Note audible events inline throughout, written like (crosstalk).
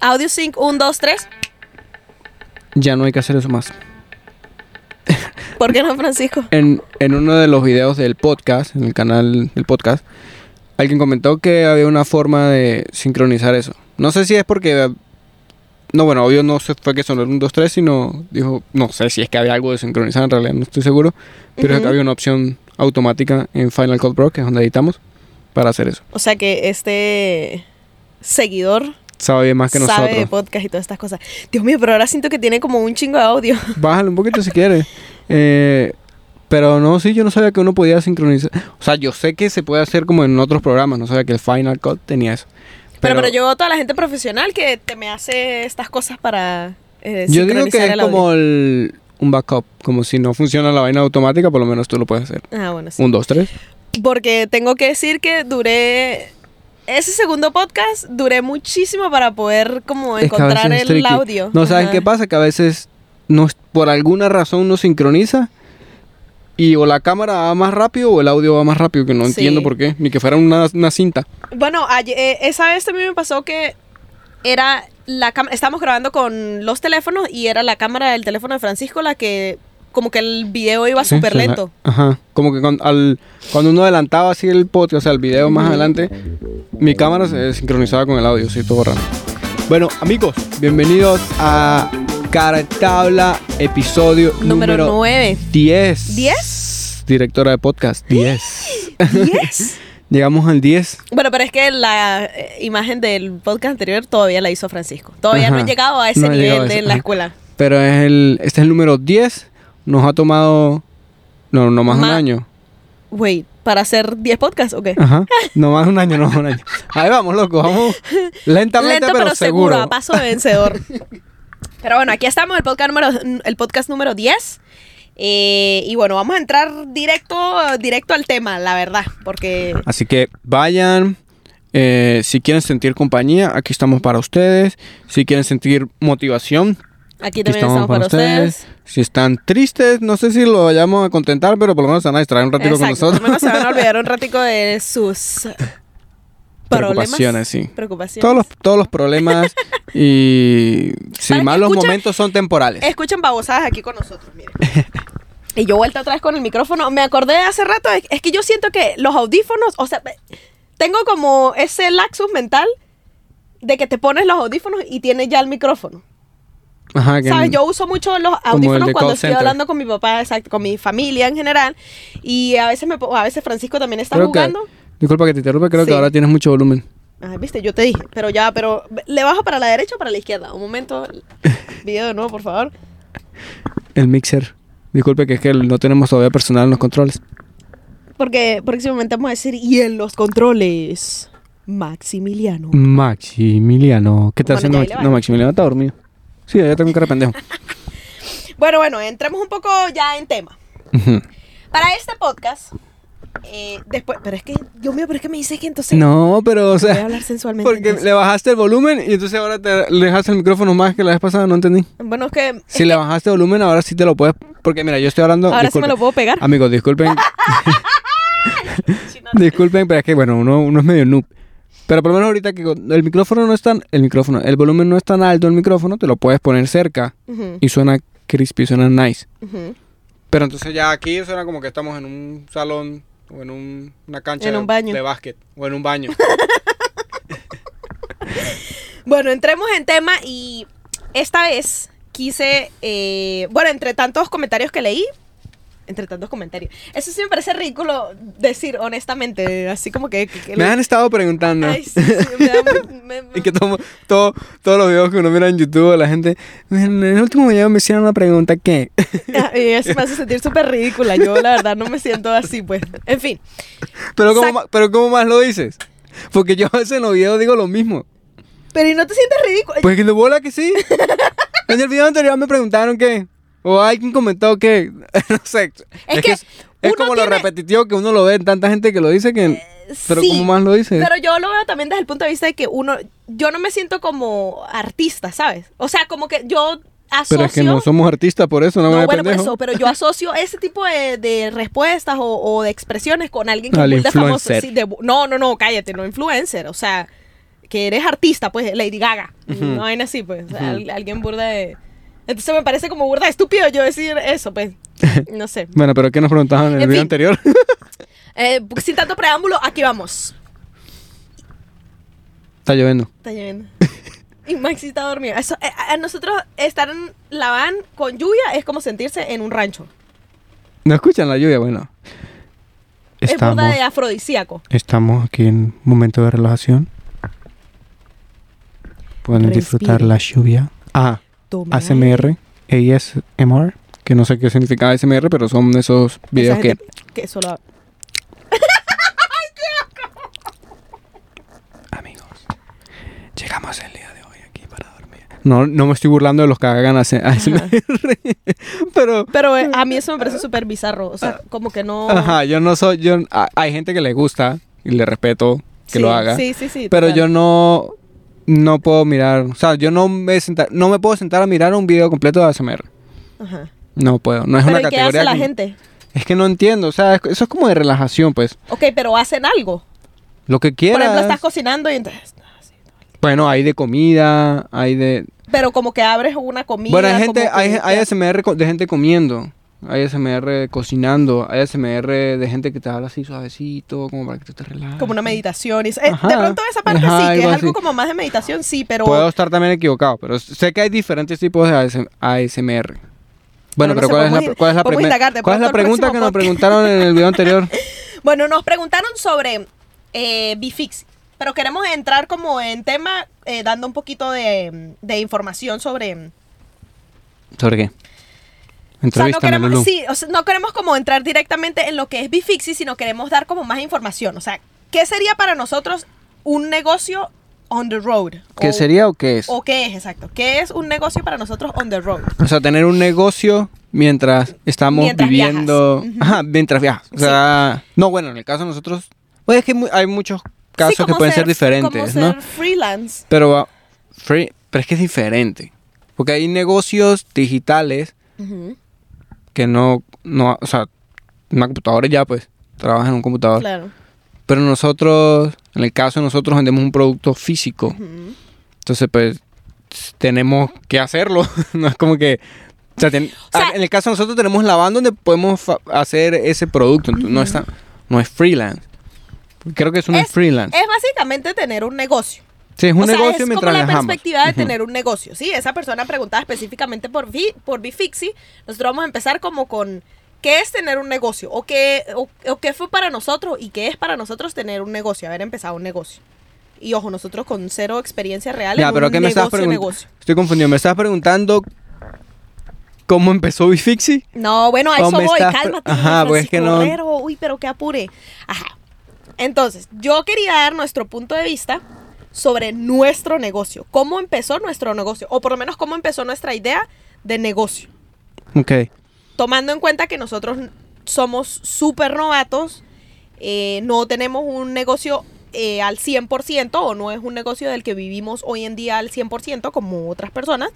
Audio Sync 1, 2, 3. Ya no hay que hacer eso más. ¿Por qué no, Francisco? En, en uno de los videos del podcast, en el canal del podcast, alguien comentó que había una forma de sincronizar eso. No sé si es porque... No, bueno, obvio no se fue que sonó el 1, 2, 3, sino dijo... No sé si es que había algo de sincronizar, en realidad no estoy seguro. Pero es que había una opción automática en Final Cut Pro, que es donde editamos, para hacer eso. O sea que este seguidor Sabe más que sabe de nosotros. podcast y todas estas cosas. Dios mío, pero ahora siento que tiene como un chingo de audio. (laughs) Bájale un poquito si quieres. Eh, pero no, sí, yo no sabía que uno podía sincronizar. O sea, yo sé que se puede hacer como en otros programas. No sabía que el Final Cut tenía eso. Pero, pero yo veo toda la gente profesional que te me hace estas cosas para eh, yo digo que es el como el- un backup. Como si no funciona la vaina automática, por lo menos tú lo puedes hacer. Ah, bueno, sí. Un, dos, tres. Porque tengo que decir que duré... Ese segundo podcast duré muchísimo para poder como Es que a encontrar el audio. No, ¿sabes Ajá. qué pasa? Que a veces no, por alguna razón no sincroniza. Y o la cámara va más rápido o el audio va más rápido, que no Sí. entiendo por qué. Ni que fuera una, una cinta. Bueno, ayer- eh, esa vez también me pasó que era la cámara, estábamos grabando con los teléfonos y era la cámara del teléfono de Francisco la que como que el video iba Sí, súper la- lento. Ajá. Como que cuando, al- cuando uno adelantaba así el podcast, o sea, el video más adelante, mi cámara se sincronizaba con el audio, sí, todo raro. Bueno, amigos, bienvenidos a Cara en Tabla, episodio Número número, 9. 10. ¿Diez? Directora de podcast, 10. ¿10? (laughs) Llegamos al 10. bueno, pero es que la eh, imagen del podcast anterior todavía la hizo Francisco. Todavía no Ajá. he llegado a ese No nivel a de ese, la ajá. escuela. Pero es el, este es el número 10. Nos ha tomado, no, no más un año. Wait, ¿para hacer 10 podcasts o qué? Ajá. (laughs) No más un año, no más un año. Ahí vamos, loco, vamos (laughs) lentamente, Lento pero, seguro. a paso de vencedor. (laughs) pero bueno, aquí estamos, el podcast número, el podcast número 10. Eh, y bueno, vamos a entrar directo, directo al tema, la verdad, porque Así que vayan. eh, si quieren sentir compañía, aquí estamos para ustedes. Si quieren sentir motivación, aquí también estamos para ustedes. Si están tristes, no sé si lo vayamos a contentar, pero por lo menos se van a distraer un ratito con Exacto, por lo nosotros. menos se van a olvidar un ratico de sus. (laughs) Preocupaciones, sí. Preocupaciones. Todos los, todos los problemas y (laughs) si Para que mal los escuchen- momentos son temporales. Escuchen babosadas aquí con nosotros, miren. (laughs) y yo vuelta otra vez con el micrófono. Me acordé hace rato, es, es que yo siento que los audífonos, o sea, tengo como ese laxus mental de que te pones los audífonos y tienes ya el micrófono. Ajá, que ¿Sabes? Yo uso mucho los audífonos cuando estoy center. hablando con mi papá, exacto, con mi familia en general. Y a veces me a veces Francisco también está creo que, jugando. disculpa que te interrumpa, creo Sí. que ahora tienes mucho volumen. Ay, viste, yo te dije, pero ya, pero le bajo para la derecha o para la izquierda. Un momento, (laughs) video de nuevo, por favor. El mixer. Disculpe que es que no tenemos todavía personal en los controles. Porque próximamente vamos a decir, y en los controles, Maximiliano. Maximiliano. ¿Qué está Bueno, haciendo? No, Maximiliano está dormido. Sí, ya tengo un cara de pendejo. (laughs) Bueno, bueno, entremos un poco ya en tema. Para este podcast, eh, después, pero es que, Dios mío, pero es que me dices que entonces no, pero o voy a sea, hablar sensualmente. porque entonces. le bajaste el volumen y entonces ahora te le dejaste el micrófono más que la vez pasada, no entendí. Bueno, es que Si le bajaste volumen, ahora sí te lo puedes. Porque mira, yo estoy hablando. ahora sí me lo puedo pegar. Amigos, disculpen. (laughs) (laughs) disculpen, pero es que bueno, uno, uno es medio noob. Pero por lo menos ahorita que el micrófono no es tan. El micrófono, el volumen no es tan alto el micrófono, te lo puedes poner cerca y suena crispy, suena nice. Pero entonces ya aquí suena como que estamos en un salón o en un- una cancha En de, un baño. de básquet o en un baño. (laughs) Bueno, entremos en tema y esta vez quise, eh, bueno, entre tantos comentarios que leí, entre tantos comentarios, eso sí me parece ridículo decir honestamente, así como que... que- que me han estado preguntando. Ay, sí, sí, me da me- (laughs) me- Y que todo, todo- todos los videos que uno mira en YouTube, la gente, en el último video me hicieron una pregunta que... (laughs) Ah, y eso me hace sentir súper ridícula. Yo, la verdad, no me siento así, pues. En fin. pero, ¿cómo, pero ¿cómo más lo dices? Porque yo a veces en los videos digo lo mismo. Pero ¿y no te sientes ridículo? Pues que de bola que sí. en el video anterior me preguntaron qué. O alguien comentó que... (laughs) no sé. Es que es, como lo repetitivo que uno lo ve en tanta gente que lo dice que... pero sí, ¿cómo más lo dices? Pero yo lo veo también desde el punto de vista de que uno... Yo no me siento como artista, ¿sabes? O sea, como que yo asocio... Pero es que no somos artistas por eso, no, No, me bueno, por eso, pero yo (laughs) asocio ese tipo de, de respuestas o, o de expresiones con alguien que es famoso. Sí, de no, no, no, cállate, no influencer. O sea, que eres artista, pues Lady Gaga. No vaina así, pues. al- alguien burda de. Entonces me parece como burda estúpido yo decir eso, pues. (laughs) No sé. Bueno, pero ¿qué nos preguntaban en el video fin. anterior? (laughs) (laughs) Eh, sin tanto preámbulo, aquí vamos. Está lloviendo. Está lloviendo. Y Maxi está dormido. Eso, eh, a nosotros estar en la van con lluvia es como sentirse en un rancho. ¿No escuchan la lluvia? Bueno. Es Estamos, burda de afrodisíaco. estamos aquí en un momento de relajación. Pueden disfrutar la lluvia. Ah, ASMR, ASMR, que no sé qué significa ASMR, pero son esos videos que... que solo (laughs) Amigos, llegamos el día de hoy aquí para dormir. No, no me estoy burlando de los que hagan AS- ASMR, (laughs) pero... Pero eh, a mí eso me parece súper bizarro. O sea, como que no. Ajá, yo no soy... Yo, hay gente que le gusta y le respeto que Sí, lo haga. Sí, sí, sí. Pero yo no no puedo mirar, o sea, yo no me sentar, no me puedo sentar a mirar un video completo de ASMR. Ajá. No puedo, no es Pero una ¿y qué categoría. hace la que- gente? Es que no entiendo, o sea, es- eso es como de relajación, pues. Ok, pero hacen algo. Lo que Por quieras. ejemplo, estás cocinando y entonces. Bueno, hay de comida, hay de Pero como que abres una comida. Bueno, hay gente, como que- hay, hay ASMR co- de gente comiendo. Hay ASMR cocinando, hay ASMR de gente que te habla así suavecito, como para que tú te relajes. Como una meditación. y- eh, de pronto esa parte Ajá, sí, que es algo así. como más de meditación, sí, pero. Puedo estar también equivocado, pero sé que hay diferentes tipos de ASM ASMR. Bueno, Bueno, no pero ¿cuál, es la, cuál es la, podemos primer- indagar de cuál es la pregunta que nos preguntaron en el video anterior? (laughs) Bueno, nos preguntaron sobre eh, Bifix, pero queremos entrar como en tema eh, dando un poquito de, de información sobre... ¿Sobre qué? O sea, no queremos, sí, o sea, no queremos como entrar directamente en lo que es Bifixi, sino queremos dar como más información. O sea, ¿qué sería para nosotros un negocio on the road? ¿Qué O- sería o qué es? ¿O qué es, exacto? ¿Qué es un negocio para nosotros on the road? O sea, tener un negocio mientras estamos Mientras viviendo. viajas. Ajá, mientras viajas. O sea, no, bueno, en el caso de nosotros. Pues es que hay muchos casos Sí, que pueden ser, diferentes, como ¿no? ser freelance. Pero, ah, free- pero es que es diferente. Porque hay negocios digitales Ujú, que no, no, o sea, una computadora ya pues, trabaja en un computador. Claro. Pero nosotros, en el caso de nosotros vendemos un producto físico. Entonces, pues, tenemos que hacerlo. (laughs) no es como que... O sea, ten- O sea- en el caso de nosotros tenemos la van donde podemos hacer ese producto. Entonces, no, está, no es freelance. Creo que eso no es, Es- freelance. Es básicamente tener un negocio. Sí, es un o sea, negocio es mientras como la viajamos. perspectiva de Ujú. tener un negocio, ¿sí? Esa persona preguntaba específicamente por, Vi- por Bifixi. Nosotros vamos a empezar como con qué es tener un negocio o qué, o, o qué fue para nosotros y qué es para nosotros tener un negocio, haber empezado un negocio. Y ojo, nosotros con cero experiencia real Ya, en pero un ¿qué me estás negocio, preguntando? negocio. Estoy confundido. ¿Me estás preguntando cómo empezó Bifixi? No, bueno, a ¿O eso voy, estás cálmate. Ajá, pues es que no- Herrero. Uy, pero qué apure. Ajá. Entonces, yo quería dar nuestro punto de vista sobre nuestro negocio. ¿Cómo empezó nuestro negocio? O por lo menos cómo empezó nuestra idea de negocio. Ok. Tomando en cuenta que nosotros somos súper novatos, eh, no tenemos un negocio eh, al 100% o no es un negocio del que vivimos hoy en día al 100% como otras personas.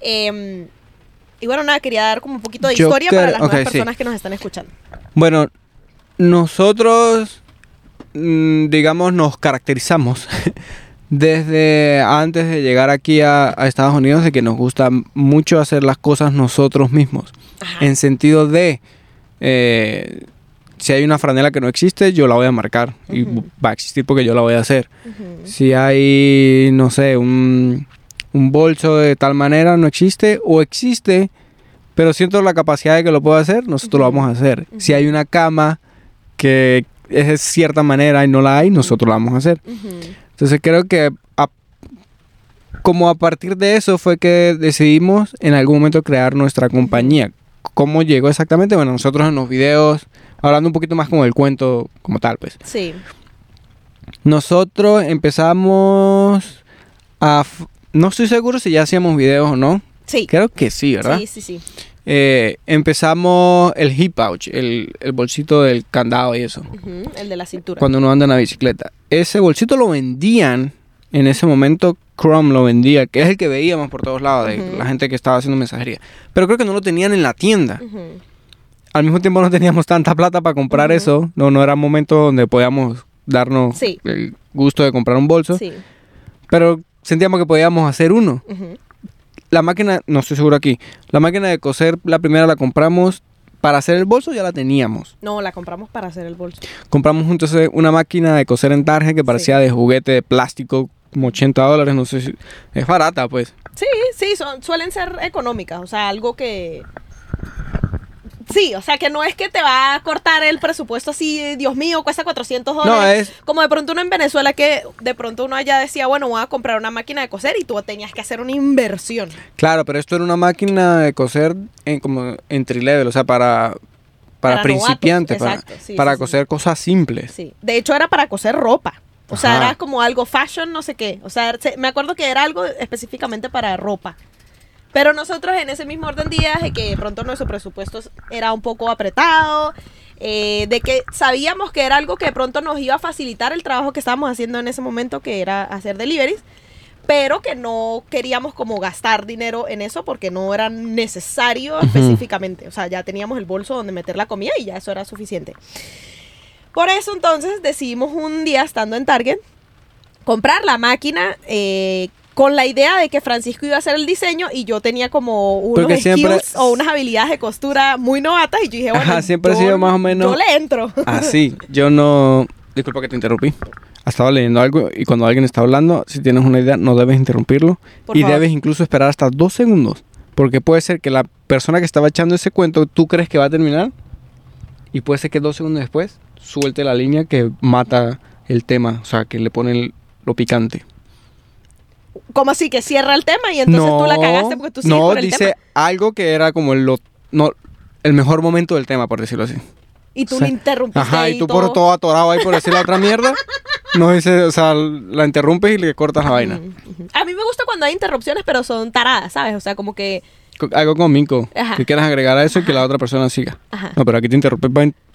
Eh, y bueno, nada, quería dar como un poquito de Yo historia para las nuevas sí. personas que nos están escuchando. Bueno, nosotros, digamos, nos caracterizamos (laughs) desde antes de llegar aquí a, a Estados Unidos de que nos gusta mucho hacer las cosas nosotros mismos. Ajá. En sentido de, eh, si hay una franela que no existe, yo la voy a marcar y va a existir porque yo la voy a hacer. Si hay, no sé, un, un bolso de tal manera, no existe o existe, pero siento la capacidad de que lo puedo hacer, nosotros lo vamos a hacer. Si hay una cama que es de cierta manera y no la hay, nosotros la vamos a hacer. Ujú. Entonces creo que a- como a partir de eso fue que decidimos en algún momento crear nuestra compañía. ¿Cómo llegó exactamente? Bueno, nosotros en los videos, hablando un poquito más como el cuento como tal, pues. Sí. Nosotros empezamos a... No estoy seguro si ya hacíamos videos o no. Sí. Creo que sí, ¿verdad? Sí, sí, sí. Eh, empezamos el hip pouch, el, el bolsito del candado y eso. El de la cintura. Cuando uno anda en la bicicleta. Ese bolsito lo vendían en ese momento. Chrome lo vendía, que es el que veíamos por todos lados, de la gente que estaba haciendo mensajería. Pero creo que no lo tenían en la tienda. Al mismo tiempo no teníamos tanta plata para comprar eso. No, no era momento donde podíamos darnos Sí. el gusto de comprar un bolso. Sí. Pero sentíamos que podíamos hacer uno. La máquina, no estoy seguro aquí, la máquina de coser, la primera la compramos para hacer el bolso, ya la teníamos. No, la compramos para hacer el bolso. Compramos entonces una máquina de coser en Target que parecía de juguete de plástico, como 80 dólares, no sé si... Es barata, pues. Sí, sí, son, suelen ser económicas, o sea, algo que... Sí, o sea, que no es que te va a cortar el presupuesto así, Dios mío, cuesta 400 No, dólares. es... Como de pronto uno en Venezuela que de pronto uno allá decía, bueno, voy a comprar una máquina de coser y tú tenías que hacer una inversión. Claro, pero esto era una máquina de coser en, como entry level, o sea, para, para, Para principiantes, novatos, para, sí, para sí, sí. coser cosas simples. Sí. De hecho, era para coser ropa. O sea, era como algo fashion, no sé qué. O sea, se- me acuerdo que era algo específicamente para ropa. Pero nosotros en ese mismo orden de días, de que de pronto nuestro presupuesto era un poco apretado, eh, de que sabíamos que era algo que de pronto nos iba a facilitar el trabajo que estábamos haciendo en ese momento, que era hacer deliveries, pero que no queríamos como gastar dinero en eso porque no era necesario Ujú. específicamente. O sea, ya teníamos el bolso donde meter la comida y ya eso era suficiente. Por eso entonces decidimos un día, estando en Target, comprar la máquina eh, con la idea de que Francisco iba a hacer el diseño y yo tenía como unos Porque siempre- skills o unas habilidades de costura muy novatas y yo dije, bueno, Ajá, siempre ha yo- sido más o menos- Yo le entro. (laughs) Así, (laughs) yo no... Disculpa que te interrumpí. Estaba leyendo algo y cuando alguien está hablando, si tienes una idea, no debes interrumpirlo. Por y favor. debes incluso esperar hasta dos segundos. Porque puede ser que la persona que estaba echando ese cuento, tú crees que va a terminar. Y puede ser que dos segundos después suelte la línea que mata el tema. O sea, que le pone el- lo picante. Como así que cierra el tema y entonces tú la cagaste porque tú sigues no con el dice tema. algo que era como el, lo- no, el mejor momento del tema, por decirlo así. Y tú o sea, le interrumpiste Ajá, ahí y tú por todo atorado ahí por decir la otra mierda. No dice, o sea, la interrumpes y le cortas la vaina. A mí me gusta cuando hay interrupciones, pero son taradas, ¿sabes? O sea, como que... Algo cómico. Ajá. Que quieras agregar a eso y que la otra persona siga. Ajá. No, pero aquí te interrumpes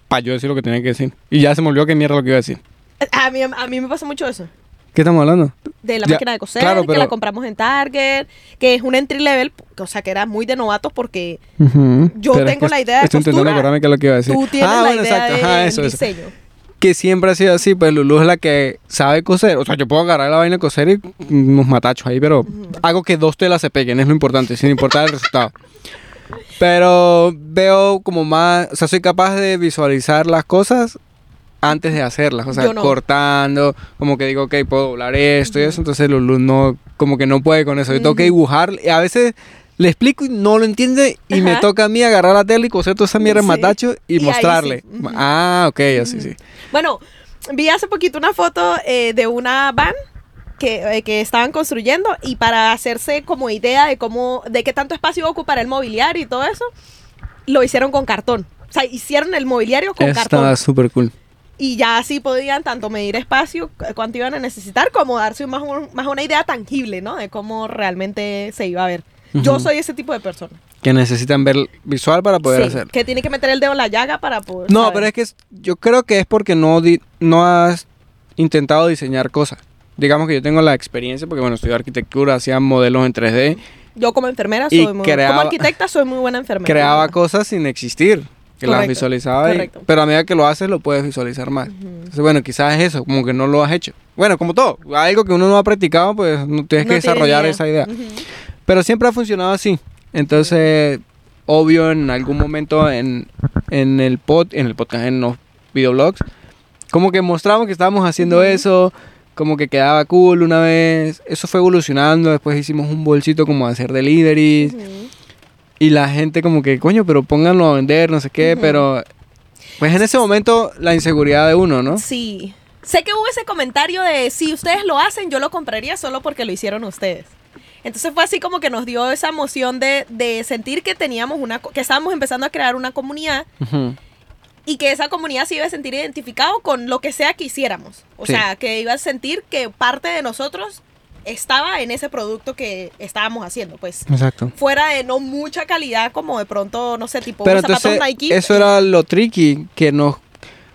para yo decir lo que tenía que decir. Y ya se me olvidó qué mierda lo que iba a decir. A mí, a mí me pasa mucho eso. ¿Qué estamos hablando? De la Ya, máquina de coser, claro, que la compramos en Target, que es un entry level, o sea, que era muy de novatos porque Ujú. Yo Pero es tengo que la idea de Estoy costura. acordarme qué es lo que iba a decir. tú tienes ah, la bueno, idea exacto. Ajá, eso, eso. diseño. Que siempre ha sido así, pues Lulu es la que sabe coser. O sea, yo puedo agarrar la vaina de coser y unos matachos ahí, pero hago que dos telas se peguen, es lo importante, sin importar el resultado. Pero veo como más, o sea, soy capaz de visualizar las cosas antes de hacerlas, o sea, no. cortando, como que digo, ok, puedo doblar esto y eso, entonces Lulu no, como que no puede con eso, yo tengo que dibujar, y a veces le explico y no lo entiende y me toca a mí agarrar la tela y coser toda esa mierda en Sí. matacho y, Y ahí sí. mostrarle. Ujú. Ah, ok, así sí. Bueno, vi hace poquito una foto eh, de una van que, eh, que estaban construyendo y para hacerse como idea de cómo, de qué tanto espacio iba a ocupar el mobiliario y todo eso, lo hicieron con cartón. O sea, hicieron el mobiliario con Eso cartón. estaba súper cool. Y ya así podían tanto medir espacio, cu- cuánto iban a necesitar, como darse más, un- más una idea tangible, ¿no? De cómo realmente se iba a ver. Yo Ujú. soy ese tipo de persona. Que necesitan ver visual para poder Sí, hacer. que tiene que meter el dedo en la llaga para poder. No, saber. pero es que es- yo creo que es porque no, di- no has intentado diseñar cosas. Digamos que yo tengo la experiencia, porque bueno, estudié arquitectura, hacía modelos en 3D, Yo como enfermera Y soy muy creaba- Como arquitecta soy muy buena enfermera. creaba cosas sin existir. Que las Correcto, visualizaba, y- correcto. pero a medida que lo haces lo puedes visualizar más. Ujú. Entonces, bueno, quizás es eso, como que no lo has hecho. Bueno, como todo, algo que uno no ha practicado, pues no tienes No que desarrollar idea. esa idea. Ujú. Pero siempre ha funcionado así. Entonces, obvio, en algún momento en, en el pod, en el podcast, en los videoblogs, como que mostramos que estábamos haciendo Ujú. eso, como que quedaba cool una vez. Eso fue evolucionando. Después hicimos un bolsito como de hacer deliveries. Y la gente como que, coño, pero pónganlo a vender, no sé qué. Pero, pues en ese momento, la inseguridad de uno, ¿no? Sí. Sé que hubo ese comentario de si ustedes lo hacen, yo lo compraría solo porque lo hicieron ustedes. Entonces fue así como que nos dio esa emoción de, de sentir que teníamos una, que estábamos empezando a crear una comunidad Ujú. y que esa comunidad se iba a sentir identificado con lo que sea que hiciéramos. O Sí. sea, que iba a sentir que parte de nosotros estaba en ese producto que estábamos haciendo, pues. Exacto. Fuera de no mucha calidad, como de pronto, no sé, tipo Pero unos zapatos entonces, Nike. eso era lo tricky, que nos...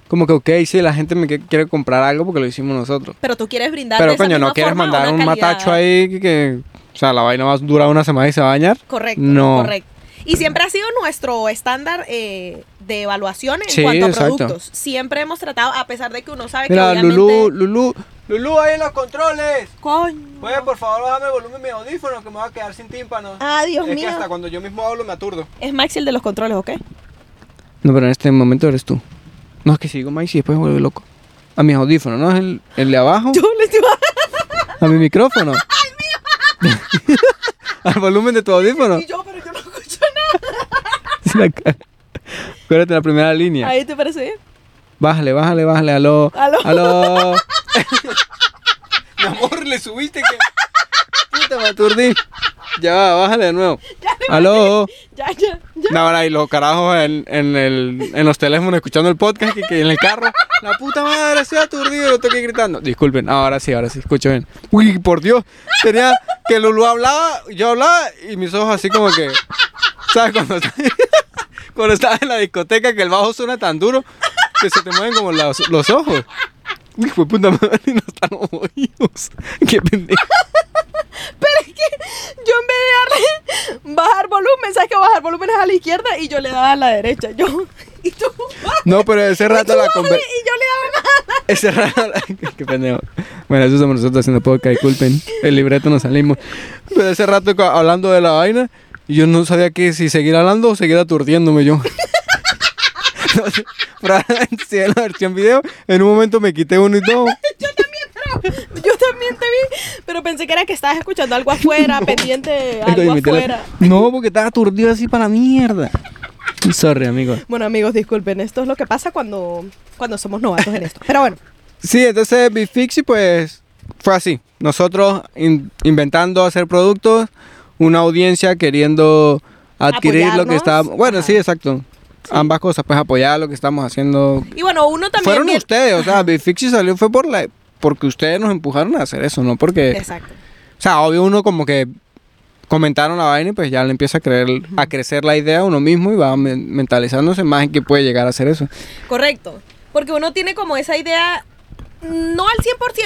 Como que, ok, sí, la gente me quiere comprar algo porque lo hicimos nosotros. Pero tú quieres brindar Pero coño, no quieres mandar un calidad- matacho ahí que, que- O sea, la vaina va a durar una semana y se va a dañar. Correcto, No. correcto. Y siempre ha sido nuestro estándar eh, de evaluación en Sí, cuanto a exacto. productos. Siempre hemos tratado, a pesar de que uno sabe que Mira, obviamente... Lulú, Lulú, Lulú, ahí en los controles. Coño. Puede, por favor, bajarme el volumen de mi audífono que me va a quedar sin tímpano. Ah, Dios es mío. que hasta cuando yo mismo hablo me aturdo. Es Maxi el de los controles, ¿ok? No, pero en este momento eres tú. No, es que si digo y después me vuelve loco. A mis audífonos, ¿no? Es el, el de abajo. Yo le estoy A mi micrófono. (laughs) (laughs) Al volumen de tu audífono. Y yo, pero yo no escucho nada. (laughs) La cara. Acuérdate la primera línea. Ahí te parece bien. Bájale, bájale, bájale. Aló. Aló. Aló. Mi (laughs) amor, le subiste que. Puta, me aturdí. Ya va, bájale de nuevo. (laughs) Aló. Ya, ya, ya. No, ahora y los carajos en, en, el, en los teléfonos escuchando el podcast que, que en el carro. La puta madre, estoy aturdido, lo estoy gritando. Disculpen, ahora sí, ahora sí, escucho bien. Uy, por Dios, tenía que Lulu hablaba, yo hablaba y mis ojos así como que. (laughs) ¿Sabes? Cuando, está- (laughs) cuando estás en la discoteca que el bajo suena tan duro que se te mueven como los, los ojos. Uy, fue puta madre, no están los oídos. (laughs) Qué pendejo. Pero es que yo en vez de darle bajar volumen, ¿sabes que bajar volumen es a la izquierda? Y yo le daba a la derecha. Yo, y tú, No, pero ese rato la y conversación. yo le daba más. Ese rato, qué pendejo. Bueno, eso somos nosotros haciendo podcast, disculpen. El libreto nos salimos. Pero ese rato hablando de la vaina, y yo no sabía que si seguir hablando o seguir aturdiéndome yo. (laughs) No si la versión video, en un momento me quité uno y todo. (laughs) Yo también, pero yo también te vi. Pero pensé que era que estabas escuchando algo afuera, (laughs) pendiente Estoy algo afuera. No, porque estaba aturdido así para la mierda. Sorry, amigo. Bueno, amigos, disculpen. Esto es lo que pasa cuando, cuando somos novatos en esto. Pero bueno, Sí, entonces Big Fixie pues fue así. Nosotros in- inventando hacer productos, una audiencia queriendo adquirir lo que estábamos... Bueno, Ajá. sí, exacto. Ambas cosas, pues apoyar lo que estamos haciendo. y bueno, uno también. Fueron bien- ustedes, o sea, Big Fixie salió fue por la... Porque ustedes nos empujaron a hacer eso, no porque... Exacto. O sea, obvio uno como que comentaron la vaina y pues ya le empieza a creer, a crecer la idea a uno mismo y va men- mentalizándose más en que puede llegar a hacer eso. Correcto. Porque uno tiene como esa idea, no al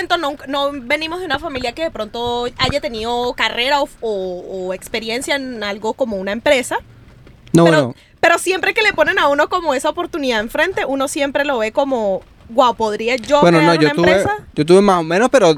100%, no, no venimos de una familia que de pronto haya tenido carrera o, o- o experiencia en algo como una empresa. No, pero, bueno, pero siempre que le ponen a uno como esa oportunidad enfrente, uno siempre lo ve como, wow, ¿podría yo Bueno, crear no, yo una tuve, empresa? yo tuve más o menos, pero,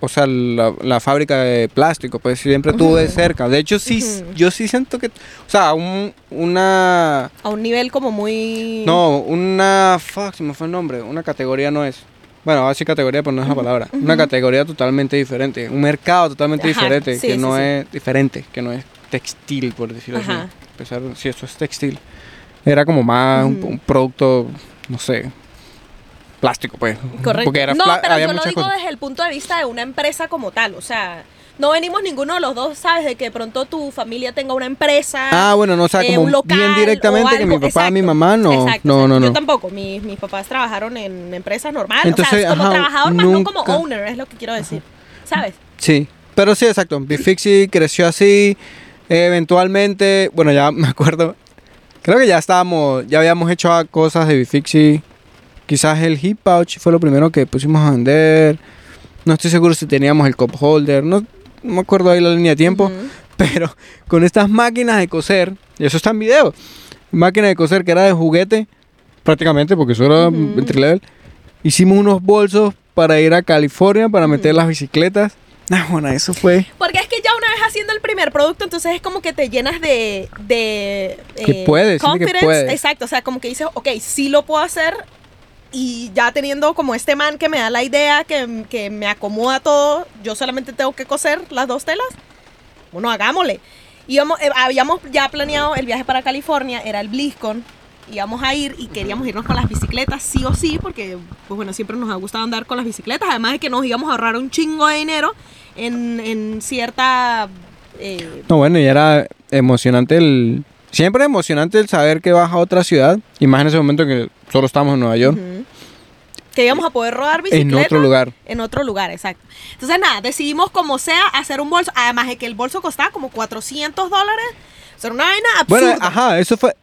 o sea, la, la fábrica de plástico, pues siempre tuve cerca. De hecho, sí, yo sí siento que, o sea, un- una, A un nivel como muy... no, una, fuck, se me fue el nombre, una categoría no es. Bueno, así categoría, pero no es la palabra. Una categoría totalmente diferente, un mercado totalmente Ajá, diferente, sí, que sí, no sí. es diferente, que no es textil, por decirlo Ajá. así. A pesar de si eso es textil. Era como más un- producto, no sé, plástico, pues. Correcto. Porque era no, pero había yo lo digo cosas. desde el punto de vista de una empresa como tal. O sea, no venimos ninguno de los dos, ¿sabes? De que de pronto tu familia tenga una empresa. Ah, bueno, no, o sea, eh, como un local bien directamente que mi papá, mi mamá, no. Exacto, no, no, no. Yo tampoco. Mis, mis papás trabajaron en empresas normales. Entonces, o sea, como ajá, trabajador, más no como owner, es lo que quiero decir. ¿Sabes? Sí, pero sí, exacto. Big Fixie creció así. eventualmente, bueno, ya (laughs) me acuerdo. Creo que ya estábamos, ya habíamos hecho cosas de Big Fixie. Quizás el hip pouch fue lo primero que pusimos a vender. No estoy seguro si teníamos el cup holder. No, no me acuerdo ahí la línea de tiempo. Ujú. Pero (laughs) con estas máquinas de coser, y eso está en video, máquina de coser que era de juguete, prácticamente, porque eso era Ujú. entry level, hicimos unos bolsos para ir a California para meter las bicicletas. Ah, bueno, eso fue. Porque es que ya una vez haciendo el primer producto, entonces es como que te llenas de. de Que puedes, siente que confidence. puedes. Exacto, o sea, como que dices, ok, sí lo puedo hacer. Y ya teniendo como este man que me da la idea, que, que me acomoda todo, yo solamente tengo que coser las dos telas. Bueno, hagámosle. Íbamos, eh, habíamos ya planeado el viaje para California, era el BlizzCon. Íbamos a ir y queríamos irnos con las bicicletas, sí o sí, porque, pues bueno, siempre nos ha gustado andar con las bicicletas. Además de que nos íbamos a ahorrar un chingo de dinero en, en cierta. eh, No, bueno, y era emocionante el. Siempre emocionante el saber que vas a otra ciudad. Y más en ese momento que solo estamos en Nueva York. ujú, que íbamos a poder rodar En bicicleta. otro lugar. En otro lugar, exacto. Entonces, nada, decidimos como sea hacer un bolso. Además de que el bolso costaba como 400 dólares. O sea, una vaina absurda. Bueno, ajá, eso fue.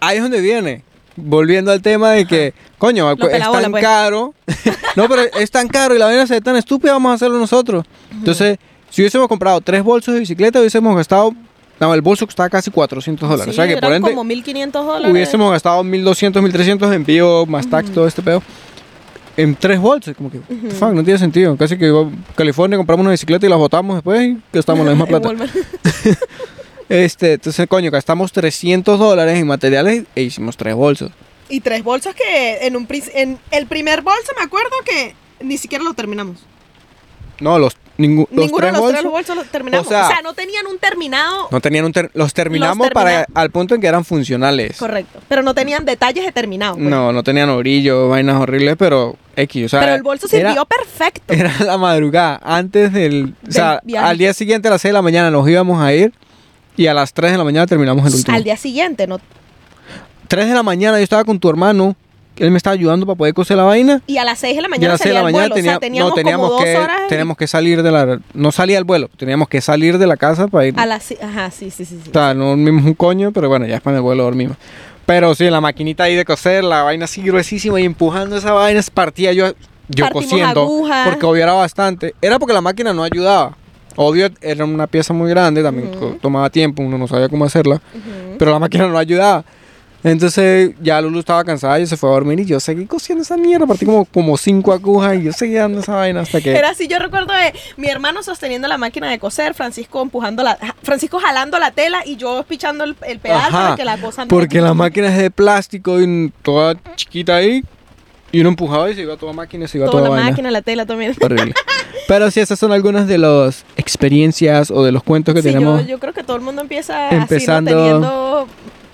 Ahí es donde viene. Volviendo al tema de que, coño, es tan pues. caro. (laughs) no, pero es tan caro y la vaina se ve tan estúpida, vamos a hacerlo nosotros. Entonces, si hubiésemos comprado tres bolsos de bicicleta, hubiésemos gastado No, el bolso costaba casi 400 dólares. Sí, o sea que por ende como 1500 dólares. hubiésemos gastado 1200, 1300 de envío, más tax, todo este pedo. En tres bolsas, como que, fuck, no tiene sentido. Casi que iba a California, compramos una bicicleta y las botamos después y gastamos la misma (laughs) plata. (laughs) Este, entonces, coño, gastamos 300 dólares en materiales e hicimos tres bolsos. y tres bolsos que en un en el primer bolso me acuerdo que ni siquiera lo terminamos. No, los, los Ninguno tres de los bolsos tres bolsos los terminamos. o O sea, no tenían un terminado no tenían un ter- los terminamos para termina- al punto en que eran funcionales. correcto, pero no tenían detalles de terminado. pues. No, no tenían orillo, vainas horribles, pero X, o sea, pero el bolso era- sirvió perfecto. (laughs) Era la madrugada, antes del... O sea, viaje. al día siguiente a las 6 de la mañana nos íbamos a ir y a las 3 de la mañana terminamos el último. Al día siguiente, ¿no? 3 de la mañana yo estaba con tu hermano, él me estaba ayudando para poder coser la vaina. Y a las 6 de la y a mañana las 6 de la mañana vuelo. tenía- o sea, teníamos, no, teníamos como dos que, horas. y- teníamos que salir de la... No salía el vuelo, teníamos que salir de la casa para ir... A las... Ajá, sí, sí, sí. sí. O sea, no dormimos un coño, pero bueno, ya después en el vuelo dormimos. Pero sí, la maquinita ahí de coser, la vaina así gruesísima y empujando esa vaina, partía yo, yo Partimos cosiendo. agujas. Porque obvio era bastante. Era porque la máquina no ayudaba. Obvio era una pieza muy grande, también tomaba tiempo, uno no sabía cómo hacerla. Pero la máquina no ayudaba. Entonces ya Lulu estaba cansada y se fue a dormir y yo seguí cosiendo esa mierda. Partí como, como cinco agujas y yo seguía dando esa vaina hasta que... Era así, yo recuerdo de mi hermano sosteniendo la máquina de coser, Francisco empujando la, Francisco jalando la tela y yo pichando el, el pedal Ajá, para que la cosa no- Porque la máquina es de plástico y toda chiquita ahí. Y uno empujaba y se iba toda máquina y se iba toda toda, la vaina. máquina, la tela también. Horrible. (laughs) Pero sí, esas son algunas de las experiencias o de los cuentos que Sí, tenemos. yo, yo creo que todo el mundo empieza Empezando- así, ¿no? teniendo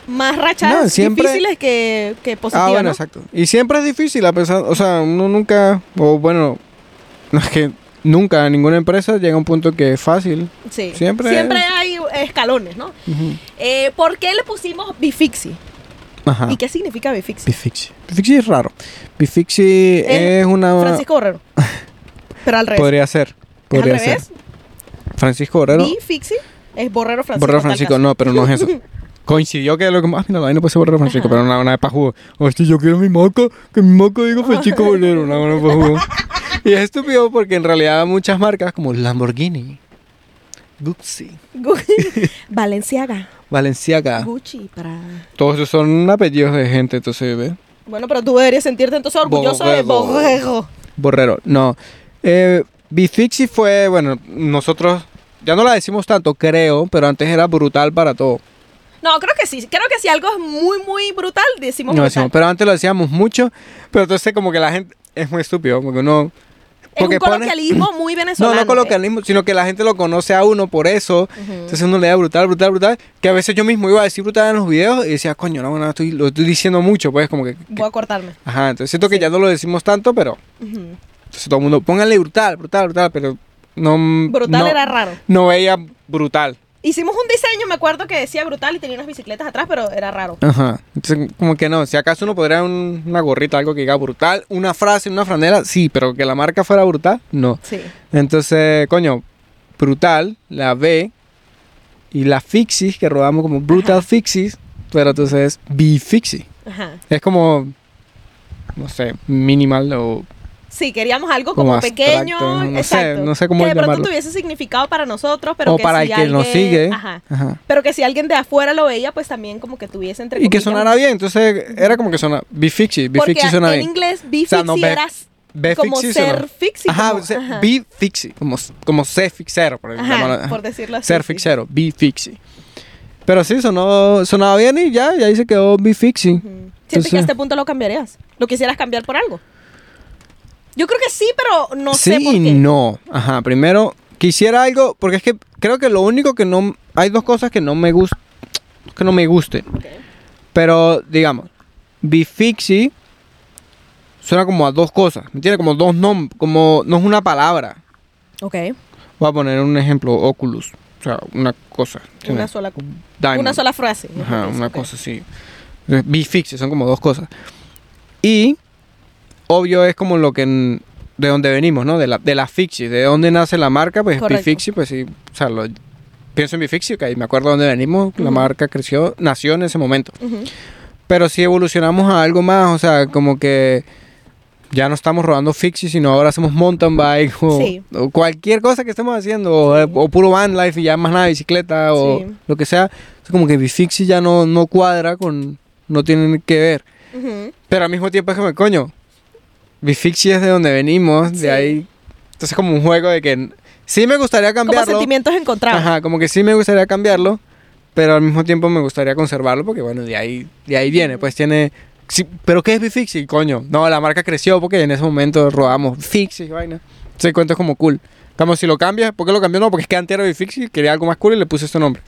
más rachas No, siempre- difíciles que, que positivas, ah, bueno, ¿no? exacto. Y siempre es difícil, a pesar, o sea, uno nunca, o bueno, (laughs) no es que nunca ninguna empresa llega a un punto que es fácil. Sí. Siempre Siempre es- hay escalones, ¿no? Ujú. Eh, ¿Por qué le pusimos Bifixi? Ajá. ¿Y qué significa Bifixi? Bifixi. Bifixi es raro. Bifixi es una... Francisco Borrero. (laughs) Pero al revés. Podría ser. ¿Es al Podría revés? ser. Francisco Borrero. Bifixi es Borrero Francisco. Borrero Francisco, no, pero no es eso. (laughs) Coincidió que lo que más, mira, la vaina puede ser Borrero Francisco, pero una, una vez para jugo. Hostia, yo quiero mi moco, que mi moco diga Francisco Borrero, una vez para jugo. Y es estúpido porque en realidad muchas marcas como Lamborghini, Gucci, Gu- (laughs) Valenciaga, Balenciaga, Gucci, para... todos esos son apellidos de gente, entonces, ¿ves? Bueno, pero tú deberías sentirte entonces orgulloso de. Borrego. Borrero, no. Eh, Bifixi fue, bueno, nosotros ya no la decimos tanto, creo, pero antes era brutal para todo. No, creo que sí. Creo que si algo es muy, muy brutal, decimos No brutal. decimos, pero antes lo decíamos mucho, pero entonces como que la gente es muy estúpido, porque uno... es un porque pone- coloquialismo (clears throat) muy No, venezolano. no coloquialismo, sino que la gente lo conoce a uno por eso. Entonces uno le da brutal, brutal, brutal. Que a veces yo mismo iba a decir brutal en los videos y decía, coño, no, no, estoy, lo estoy diciendo mucho, pues como que... que- Voy a cortarme. ajá, entonces siento que ya no lo decimos tanto, pero... Ujú. Entonces todo el mundo, póngale brutal, brutal, brutal, pero no... Brutal no- era raro. No veía brutal. Hicimos un diseño, me acuerdo que decía brutal y tenía unas bicicletas atrás, pero era raro. Ajá. Entonces, como que no, si acaso uno podría un- una gorrita, algo que diga brutal, una frase, una franela, sí, pero que la marca fuera brutal, no. Sí. Entonces, coño, brutal, la B y la Fixis, que rodamos como Brutal Fixis, pero entonces B-Fixie. Ajá. Es como, no sé, minimal o... Sí, queríamos algo Como como, abstracto, pequeño. no sé, exacto. no sé cómo Que de pronto tuviese significado para nosotros, pero o que para si el que nos alguien- sigue. Ajá. Ajá. Pero que si alguien de afuera lo veía, pues también como que tuviese entre Y que sonara bien, entonces era como que B-Fixie, Porque B-Fixie suena en bien. inglés, O bifixie sea, no, be- era B como ser fixie. Ajá, como- se- ajá. be fixie, como, como ser fixero, por, llamarlo, decirlo así. Ser sí. fixero, be fixie. Pero sí, sonó, sonaba bien y ya, y ahí se quedó be fixie. Ujú. ¿Sientes que a este punto lo cambiarías? ¿Lo quisieras cambiar por algo? Yo creo que sí, pero no sí sé por y qué. no. Ajá, primero, quisiera algo, porque es que creo que lo único que no... Hay dos cosas que no me gustan, que no me gusten. Ok. Pero, digamos, be fixie suena como a dos cosas, ¿me entiendes? Como dos nombres, como no es una palabra. Ok. Voy a poner un ejemplo, Oculus. O sea, una cosa. Una sola, Diamond. una sola frase. Ajá, una ok. cosa así. Be fixie, son como dos cosas. Y, obvio, es como lo que... en- de donde venimos, ¿no? De la, de la fixie, de dónde nace la marca, pues. Bifixie, pues sí, o sea, lo, pienso en que ahí me acuerdo de dónde venimos, la Ujú. marca creció, nació en ese momento. Ujú. Pero si evolucionamos a algo más, o sea, como que ya no estamos rodando fixie, sino ahora hacemos mountain bike o, Sí. o cualquier cosa que estemos haciendo, o, o puro van life y ya más nada, bicicleta o Sí. lo que sea. Es como que bifixie ya no, no cuadra con, no tienen que ver. Ujú. Pero al mismo tiempo es como, coño, bifixie es de donde venimos, Sí. de ahí. Entonces es como un juego de que sí me gustaría Como cambiarlo. sentimientos encontrados. Ajá, como que sí me gustaría cambiarlo, pero al mismo tiempo me gustaría conservarlo porque, bueno, de ahí, de ahí viene. Pues tiene... sí, ¿Pero qué es Bifixie, coño? No, la marca creció porque en ese momento rodamos Fixie y vaina. Ese cuento es como cool. Como si lo cambias, ¿por qué lo cambió? No, porque es que antes era Bifixie, quería algo más cool y le puse este nombre.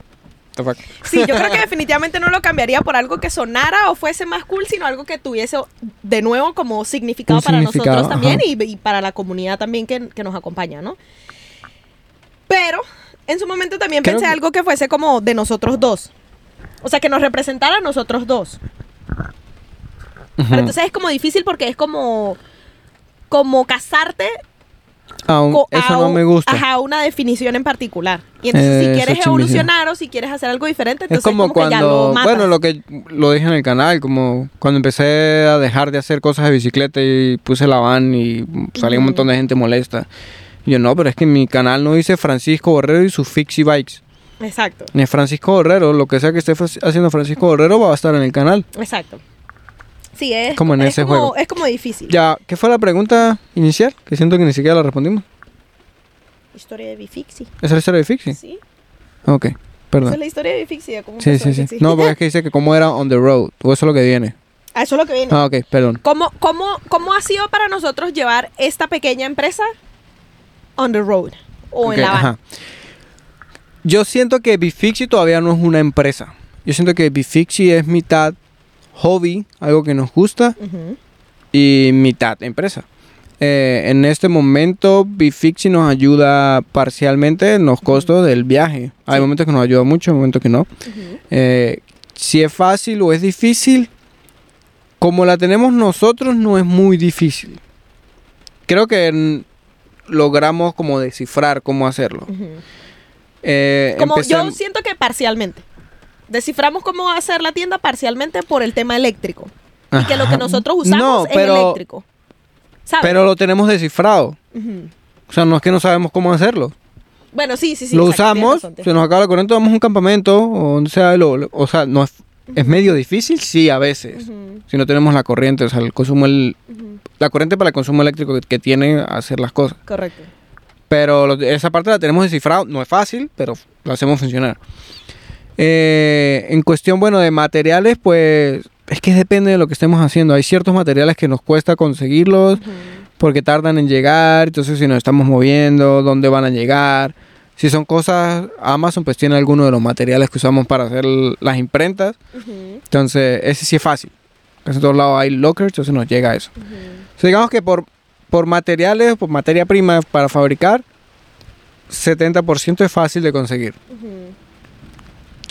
Sí, yo creo que (laughs) definitivamente no lo cambiaría por algo que sonara o fuese más cool, sino algo que tuviese de nuevo como significado Un para significado, nosotros también y, y para la comunidad también que, que nos acompaña, ¿no? Pero en su momento también Creo pensé que- algo que fuese como de nosotros dos. O sea, que nos representara a nosotros dos. Pero entonces es como difícil porque es como como casarte Aún- co- eso a no un- me gusta. Ajá, una definición en particular. Y entonces Eh, si eso quieres evolucionar o si quieres hacer algo diferente, entonces Es como, que ya lo cuando, matas. bueno, lo que lo dije en el canal, como cuando empecé a dejar de hacer cosas de bicicleta y puse la van y salía un montón de gente molesta. Y yo, no, pero es que en mi canal no dice Francisco Borrero y sus Fixie Bikes. Exacto, Ni Francisco Borrero, lo que sea que esté haciendo Francisco Borrero va a estar en el canal. exacto. Sí, es Como en es ese como, juego. Es como difícil. Ya, ¿qué fue la pregunta inicial? Que siento que ni siquiera la respondimos. Historia de Bifixi. ¿Esa es la historia de Fixie? Sí, Ok, esa perdón. es la historia de Bifixi. cómo Sí, sí, sí. Bifixi. No, porque (laughs) es que dice que cómo era on the road. O eso es lo que viene. Ah, eso es lo que viene. Ah, ok, perdón. ¿Cómo, cómo, ¿Cómo ha sido para nosotros llevar esta pequeña empresa on the road? O en la van. ajá. Yo siento que Bifixi todavía no es una empresa. Yo siento que Bifixi es mitad hobby, algo que nos gusta, y mitad empresa. Eh, en este momento, Bifixi nos ayuda parcialmente en los costos del viaje. Hay momentos que nos ayuda mucho, hay momentos que no. Eh, si es fácil o es difícil, como la tenemos nosotros, no es muy difícil. Creo que logramos como descifrar cómo hacerlo. Eh, Como yo siento que parcialmente. Desciframos cómo hacer la tienda parcialmente por el tema eléctrico. Y que lo que nosotros usamos No, es pero- eléctrico. ¿Sabes? Pero lo tenemos descifrado. O sea, no es que no sabemos cómo hacerlo. Bueno, sí, sí, sí. lo exacto, usamos, razón, se nos acaba la corriente, vamos a un campamento, o donde sea, lo- lo- o sea, no es, es medio difícil, sí, a veces. Si no tenemos la corriente, o sea, el consumo, el, la corriente para el consumo eléctrico que, que tiene a hacer las cosas. Correcto. Pero lo- esa parte la tenemos descifrado, no es fácil, pero lo hacemos funcionar. Eh, en cuestión, bueno, de materiales, pues es que depende de lo que estemos haciendo. Hay ciertos materiales que nos cuesta conseguirlos porque tardan en llegar, entonces si nos estamos moviendo, dónde van a llegar. Si son cosas, Amazon pues tiene algunos de los materiales que usamos para hacer las imprentas. Entonces, ese sí es fácil. En todos lados hay lockers, entonces nos llega eso. sea, digamos que por, por materiales, por materia prima para fabricar, 70% es fácil de conseguir.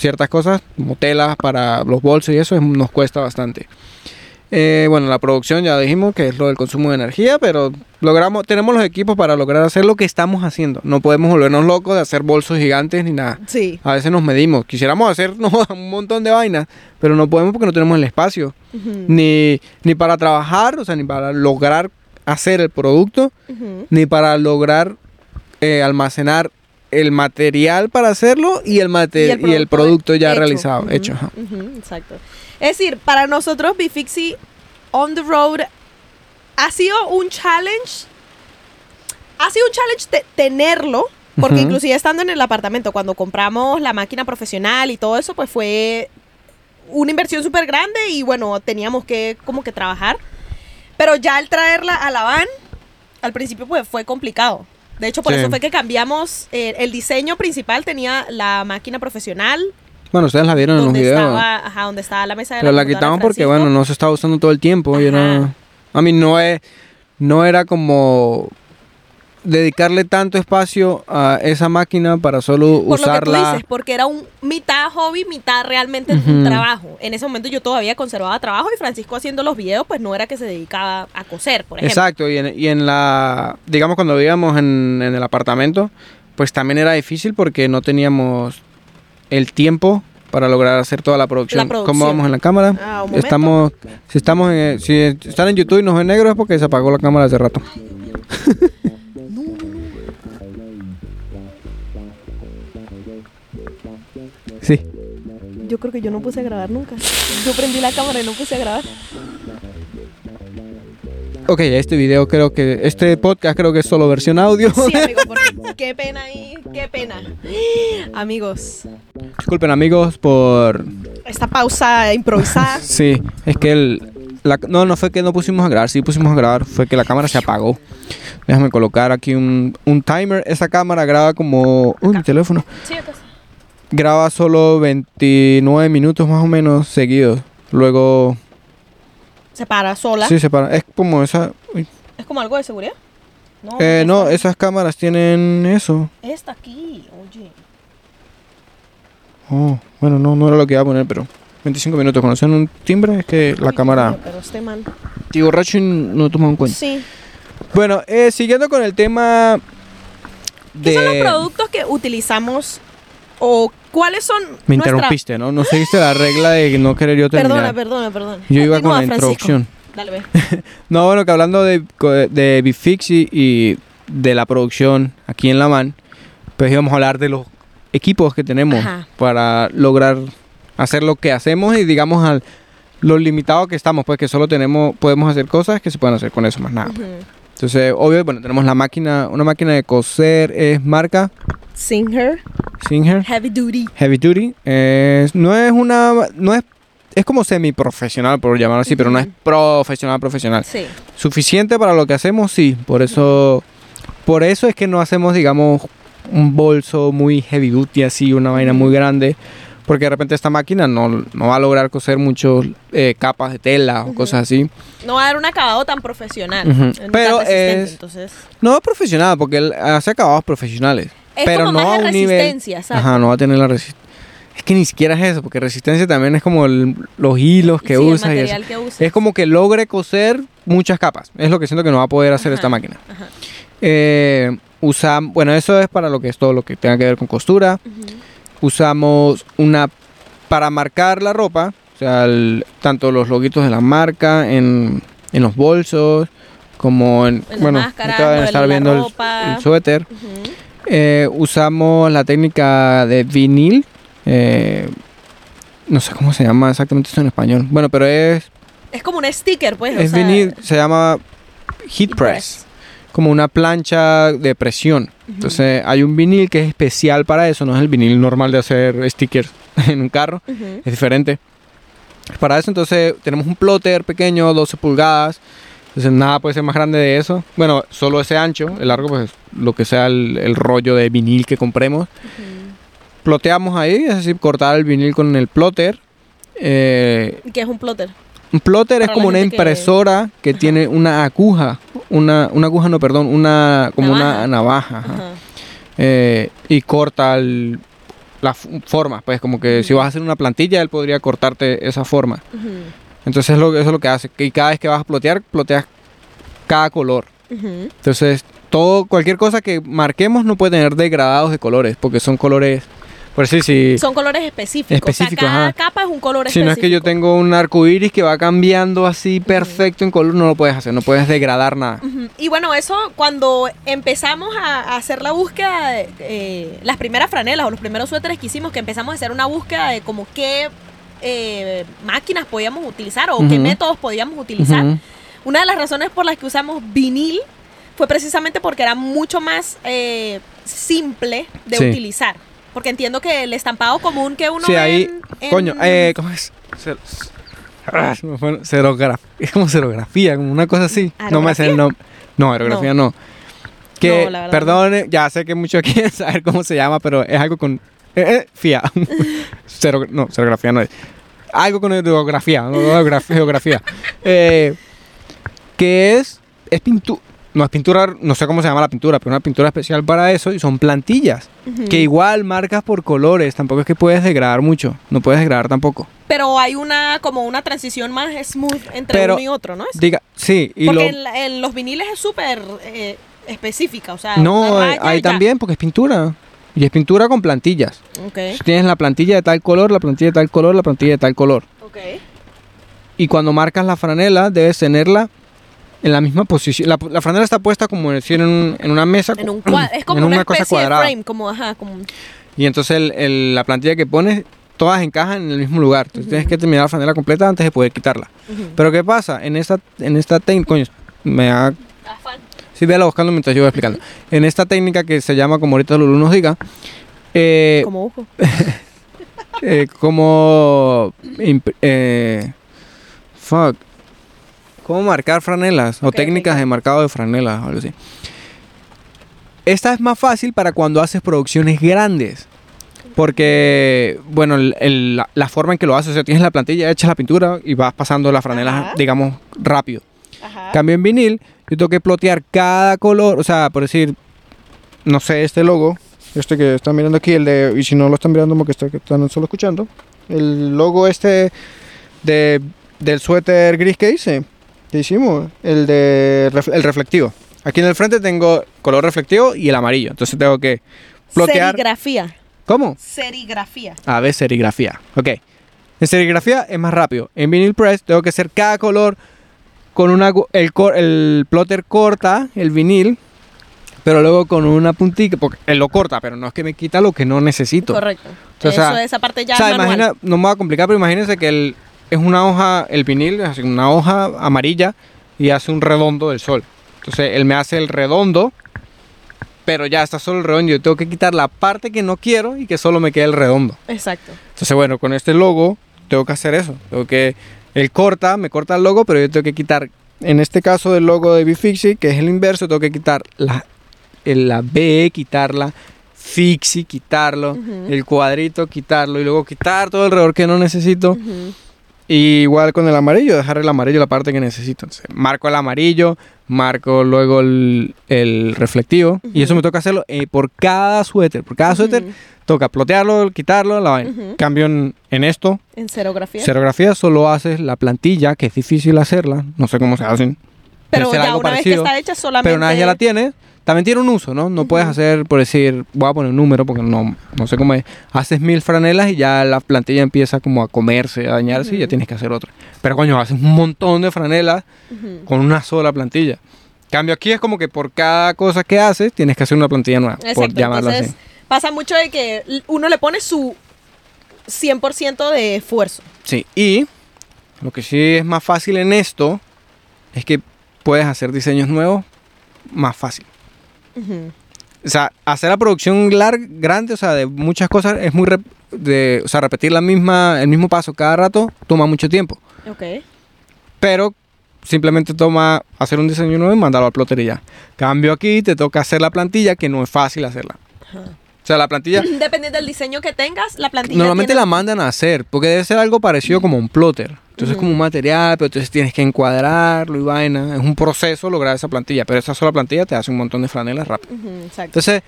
Ciertas cosas, como telas para los bolsos y eso, es- nos cuesta bastante. Eh, bueno, la producción ya dijimos que es lo del consumo de energía, pero logramos, tenemos los equipos para lograr hacer lo que estamos haciendo. No podemos volvernos locos de hacer bolsos gigantes ni nada. Sí. A veces nos medimos. Quisiéramos hacer no, (laughs) un montón de vainas, pero no podemos porque no tenemos el espacio. Ni, ni para trabajar, o sea, ni para lograr hacer el producto, ni para lograr eh, almacenar el material para hacerlo y el, mate- y el, producto ya hecho. realizado, hecho. ajá. exacto. Es decir, para nosotros Bifixi on the road ha sido un challenge. Ha sido un challenge te- tenerlo, porque Ujú. inclusive estando en el apartamento, cuando compramos la máquina profesional y todo eso, pues fue una inversión súper grande y bueno, teníamos que como que trabajar. Pero ya al traerla a la van, al principio pues fue complicado. De hecho, por Sí. eso fue que cambiamos. eh, el diseño principal tenía la máquina profesional, Bueno, ustedes la vieron en los videos. estaba, ajá, donde estaba la mesa de Pero la de quitamos porque, Francisco. bueno, no se estaba usando todo el tiempo. Y era, a mí no, es, no era como dedicarle tanto espacio a esa máquina para solo Por lo que tú usarla. dices, porque era un mitad hobby, mitad realmente un Ujú. trabajo. En ese momento yo todavía conservaba trabajo y Francisco haciendo los videos, pues no era que se dedicaba a coser, por ejemplo. Exacto, y en, y en la, digamos, cuando vivíamos en, en el apartamento, pues también era difícil porque no teníamos el tiempo para lograr hacer toda la producción. La producción. ¿Cómo vamos en la cámara? Ah, un estamos, si estamos en, si están en YouTube y nos ven negros es porque se apagó la cámara hace rato. (laughs) Yo creo que yo no puse a grabar nunca. Yo prendí la cámara y no puse a grabar. Ok, este video creo que, este podcast creo que es solo versión audio. Sí, amigo, (laughs) porque qué pena ahí, qué pena. Amigos, Disculpen amigos por... esta pausa improvisada. (laughs) Sí, es que el... la- no, no fue que no pusimos a grabar, sí pusimos a grabar, fue que la cámara se apagó. Déjame colocar aquí un, un timer. Esa cámara graba como... Uy, mi teléfono. Sí, está. Graba solo 29 minutos más o menos seguidos. Luego... Se para sola. Sí, se para. Es como esa... uy. Es como algo de seguridad. No, Eh, no, esas cámaras tienen eso. Esta aquí, oye. Oh, bueno, no, no era lo que iba a poner, pero... 25 minutos. Cuando suena un timbre es que la Uy, cámara... Pero este man. Borracho no toma en cuenta. Sí. Bueno, eh, siguiendo con el tema ¿Qué de... son los productos que utilizamos o cuáles son Me nuestra- interrumpiste, ¿no? No seguiste la regla de no querer yo terminar. Perdona, perdona, perdona. Yo iba con la introducción. Dale, ve. (laughs) No, bueno, que hablando de, de Bifix y, y de la producción aquí en La Man, pues íbamos a hablar de los equipos que tenemos Ajá. para lograr hacer lo que hacemos y digamos al lo limitado que estamos, pues que solo tenemos, podemos hacer cosas que se pueden hacer con eso, más nada. Ujú. Entonces, obvio, bueno, tenemos la máquina, una máquina de coser, es marca Singer, Singer. Heavy Duty. Heavy Duty. es- no es una. No es. Es como semi-profesional, por llamarlo así, pero no es profesional, profesional. Sí. Suficiente para lo que hacemos, sí. Por eso. Por eso es que no hacemos, digamos, un bolso muy heavy duty, así, una vaina muy grande. Porque de repente esta máquina no, no va a lograr coser muchas capas de tela o cosas así. No va a dar un acabado tan profesional. Pero es- Entonces, No es profesional, porque él hace acabados profesionales. Es pero como no más a un nivel. resistencia, ¿sabes? Ajá, no va a tener la resistencia. Es que ni siquiera es eso, porque resistencia también es como el- los hilos que Sí, el usa y eso. que. Es como que logre coser muchas capas. Es lo que siento que no va a poder hacer Ajá, esta máquina. ajá. Eh, usa, bueno, eso es para lo que es todo lo que tenga que ver con costura. Usamos una para marcar la ropa, o sea, el- tanto los loguitos de la marca en, en los bolsos, como en, En bueno, máscaras, ahorita van a lo de estar la viendo el- el suéter. Ujú. Eh, usamos la técnica de vinil. eh, no sé cómo se llama exactamente eso en español. Bueno, pero es, Es como un sticker, pues. o es sea, vinil, se llama heat heat press. Como una plancha de presión. Entonces hay un vinil que es especial para eso. No es el vinil normal de hacer stickers (laughs) en un carro. Es diferente. Para eso entonces tenemos un plotter pequeño, 12 pulgadas. Entonces nada puede ser más grande de eso. Bueno, solo ese ancho, el largo pues lo que sea el, el rollo de vinil que compremos. Ploteamos ahí, es decir, cortar el vinil con el plotter. Eh, ¿Y ¿Qué es un plotter? un plotter es como una que- impresora que, tiene una aguja, una, una aguja no, perdón, una como una navaja. ajá. Ajá. Eh, y corta el- la f- forma, pues como que si vas a hacer una plantilla él podría cortarte esa forma. Entonces lo, eso es lo que hace. Que cada vez que vas a plotear, ploteas cada color. Entonces, todo, cualquier cosa que marquemos no puede tener degradados de colores, porque son colores. Por decir, si, Son colores específicos. Específicos, o sea, cada ajá. capa es un color si específico. no es que yo tengo un arco iris que va cambiando así perfecto en color, no lo puedes hacer, no puedes degradar nada. Y bueno, eso cuando empezamos a, a hacer la búsqueda de eh, las primeras franelas o los primeros suéteres que hicimos, que empezamos a hacer una búsqueda de como qué eh, máquinas podíamos utilizar o qué métodos podíamos utilizar. Una de las razones por las que usamos vinil fue precisamente porque era mucho más eh, simple de Sí. utilizar. Porque entiendo que el estampado común que uno Sí, ve ahí, en- en- coño, eh, ¿cómo es? Ah, es como serografía, como una cosa así. No me sé el nombre. No, aerografía no. Que, No, perdone, ya sé que muchos (laughs) quieren saber cómo se llama, pero es algo con. Eh, eh, fía. (laughs) Cero- no, serografía no es. Algo con geografía, no, geografía. Eh, que es. Es pintura. No es pintura, no sé cómo se llama la pintura, pero una pintura especial para eso y son plantillas. Ujú. Que igual marcas por colores, tampoco es que puedes degradar mucho, no puedes degradar tampoco. Pero hay una como una transición más smooth entre Pero- uno y otro, ¿no? Es? Diga, sí, y Porque lo... en, en los viniles es súper eh, específica, o sea, No, eh, hay también porque es pintura. Y es pintura con plantillas. Ok. Tienes la plantilla de tal color, la plantilla de tal color, la plantilla de tal color. Ok. Y cuando marcas la franela, debes tenerla en la misma posición. La, la franela está puesta como decir en, en una mesa. En un es como en una, cosa especie cuadrada. de frame, como, ajá, como... Y entonces el- el- la plantilla que pones, todas encajan en el mismo lugar. Entonces tienes que terminar la franela completa antes de poder quitarla. Pero ¿qué pasa? En esta, en esta técnica, coño, me. Afán. Sí, véala buscando mientras yo voy explicando. En esta técnica que se llama, como ahorita Lulu nos diga, eh, Como ojo. (laughs) eh, como... imp- eh, fuck. ¿Cómo marcar franelas? O técnicas de marcado de franelas o algo así. Esta es más fácil para cuando haces producciones grandes. Porque, bueno, el- el- la, la forma en que lo haces, o sea, tienes la plantilla, echas la pintura y vas pasando las franelas, Ajá. digamos, rápido. Ajá. Cambio en vinil, yo tengo que plotear cada color, o sea, por decir, no sé, este logo, este que están mirando aquí, el de, y si no lo están mirando porque está- que están solo escuchando, el logo este de, del suéter gris que hice, que hicimos, el de el reflectivo. Aquí en el frente tengo color reflectivo y el amarillo, entonces tengo que plotear. Serigrafía. ¿Cómo? Serigrafía. A ver, serigrafía. Ok. En serigrafía es más rápido. En vinyl press tengo que hacer cada color con una... El, el plotter corta el vinil, pero luego con una puntita, porque él lo corta, pero no es que me quita lo que no necesito. Correcto. O sea, Eso, esa parte ya o sea, es imagina, no me voy a complicar, pero imagínense que el, es una hoja, el vinil, es una hoja amarilla y hace un redondo del sol. Entonces él me hace el redondo, pero ya está solo el redondo. Yo tengo que quitar la parte que no quiero y que solo me quede el redondo. Exacto. Entonces, bueno, con este logo tengo que hacer eso. Tengo que. Él corta, me corta el logo, pero yo tengo que quitar. En este caso del logo de Bifixi, que es el inverso, tengo que quitar la, el- la B, quitarla, Fixi, quitarlo, el cuadrito, quitarlo, y luego quitar todo alrededor que no necesito. Y igual con el amarillo, dejar el amarillo la parte que necesito. Entonces, marco el amarillo, marco luego el, el reflectivo. Y eso me toca hacerlo eh, por cada suéter. Por cada suéter Ujú. toca plotearlo, quitarlo, la vaina. Ujú. Cambio en, en esto, En serografía. Serigrafía solo haces la plantilla, que es difícil hacerla, no sé cómo se hacen. pero hacer ya una vez parecido, que está hecha solamente... Pero una vez ya la tienes, también tiene un uso, ¿no? No puedes hacer, por decir, voy a poner un número porque no, no sé cómo es. Haces mil franelas y ya la plantilla empieza como a comerse, a dañarse y ya tienes que hacer otra. Pero coño, haces un montón de franelas con una sola plantilla. Cambio aquí es como que por cada cosa que haces tienes que hacer una plantilla nueva, por Exacto. llamarlo Entonces, así. pasa mucho de que uno le pone su 100% de esfuerzo. Sí, y lo que sí es más fácil en esto es que puedes hacer diseños nuevos más fácil. O sea, hacer la producción lar- grande, o sea, de muchas cosas, es muy... de, o sea, repetir la misma, el mismo paso cada rato toma mucho tiempo. Ok. Pero simplemente toma hacer un diseño nuevo y mandarlo al plotter y ya. Cambio aquí, te toca hacer la plantilla, que no es fácil hacerla. Sea, la plantilla... (clears throat) Dependiendo del diseño que tengas, la plantilla Normalmente tiene- la mandan a hacer, porque debe ser algo parecido como un plotter. Entonces es como un material, pero entonces tienes que encuadrarlo y vaina. Es un proceso lograr esa plantilla, pero esa sola plantilla te hace un montón de franelas rápido. Ujú, exacto. Entonces,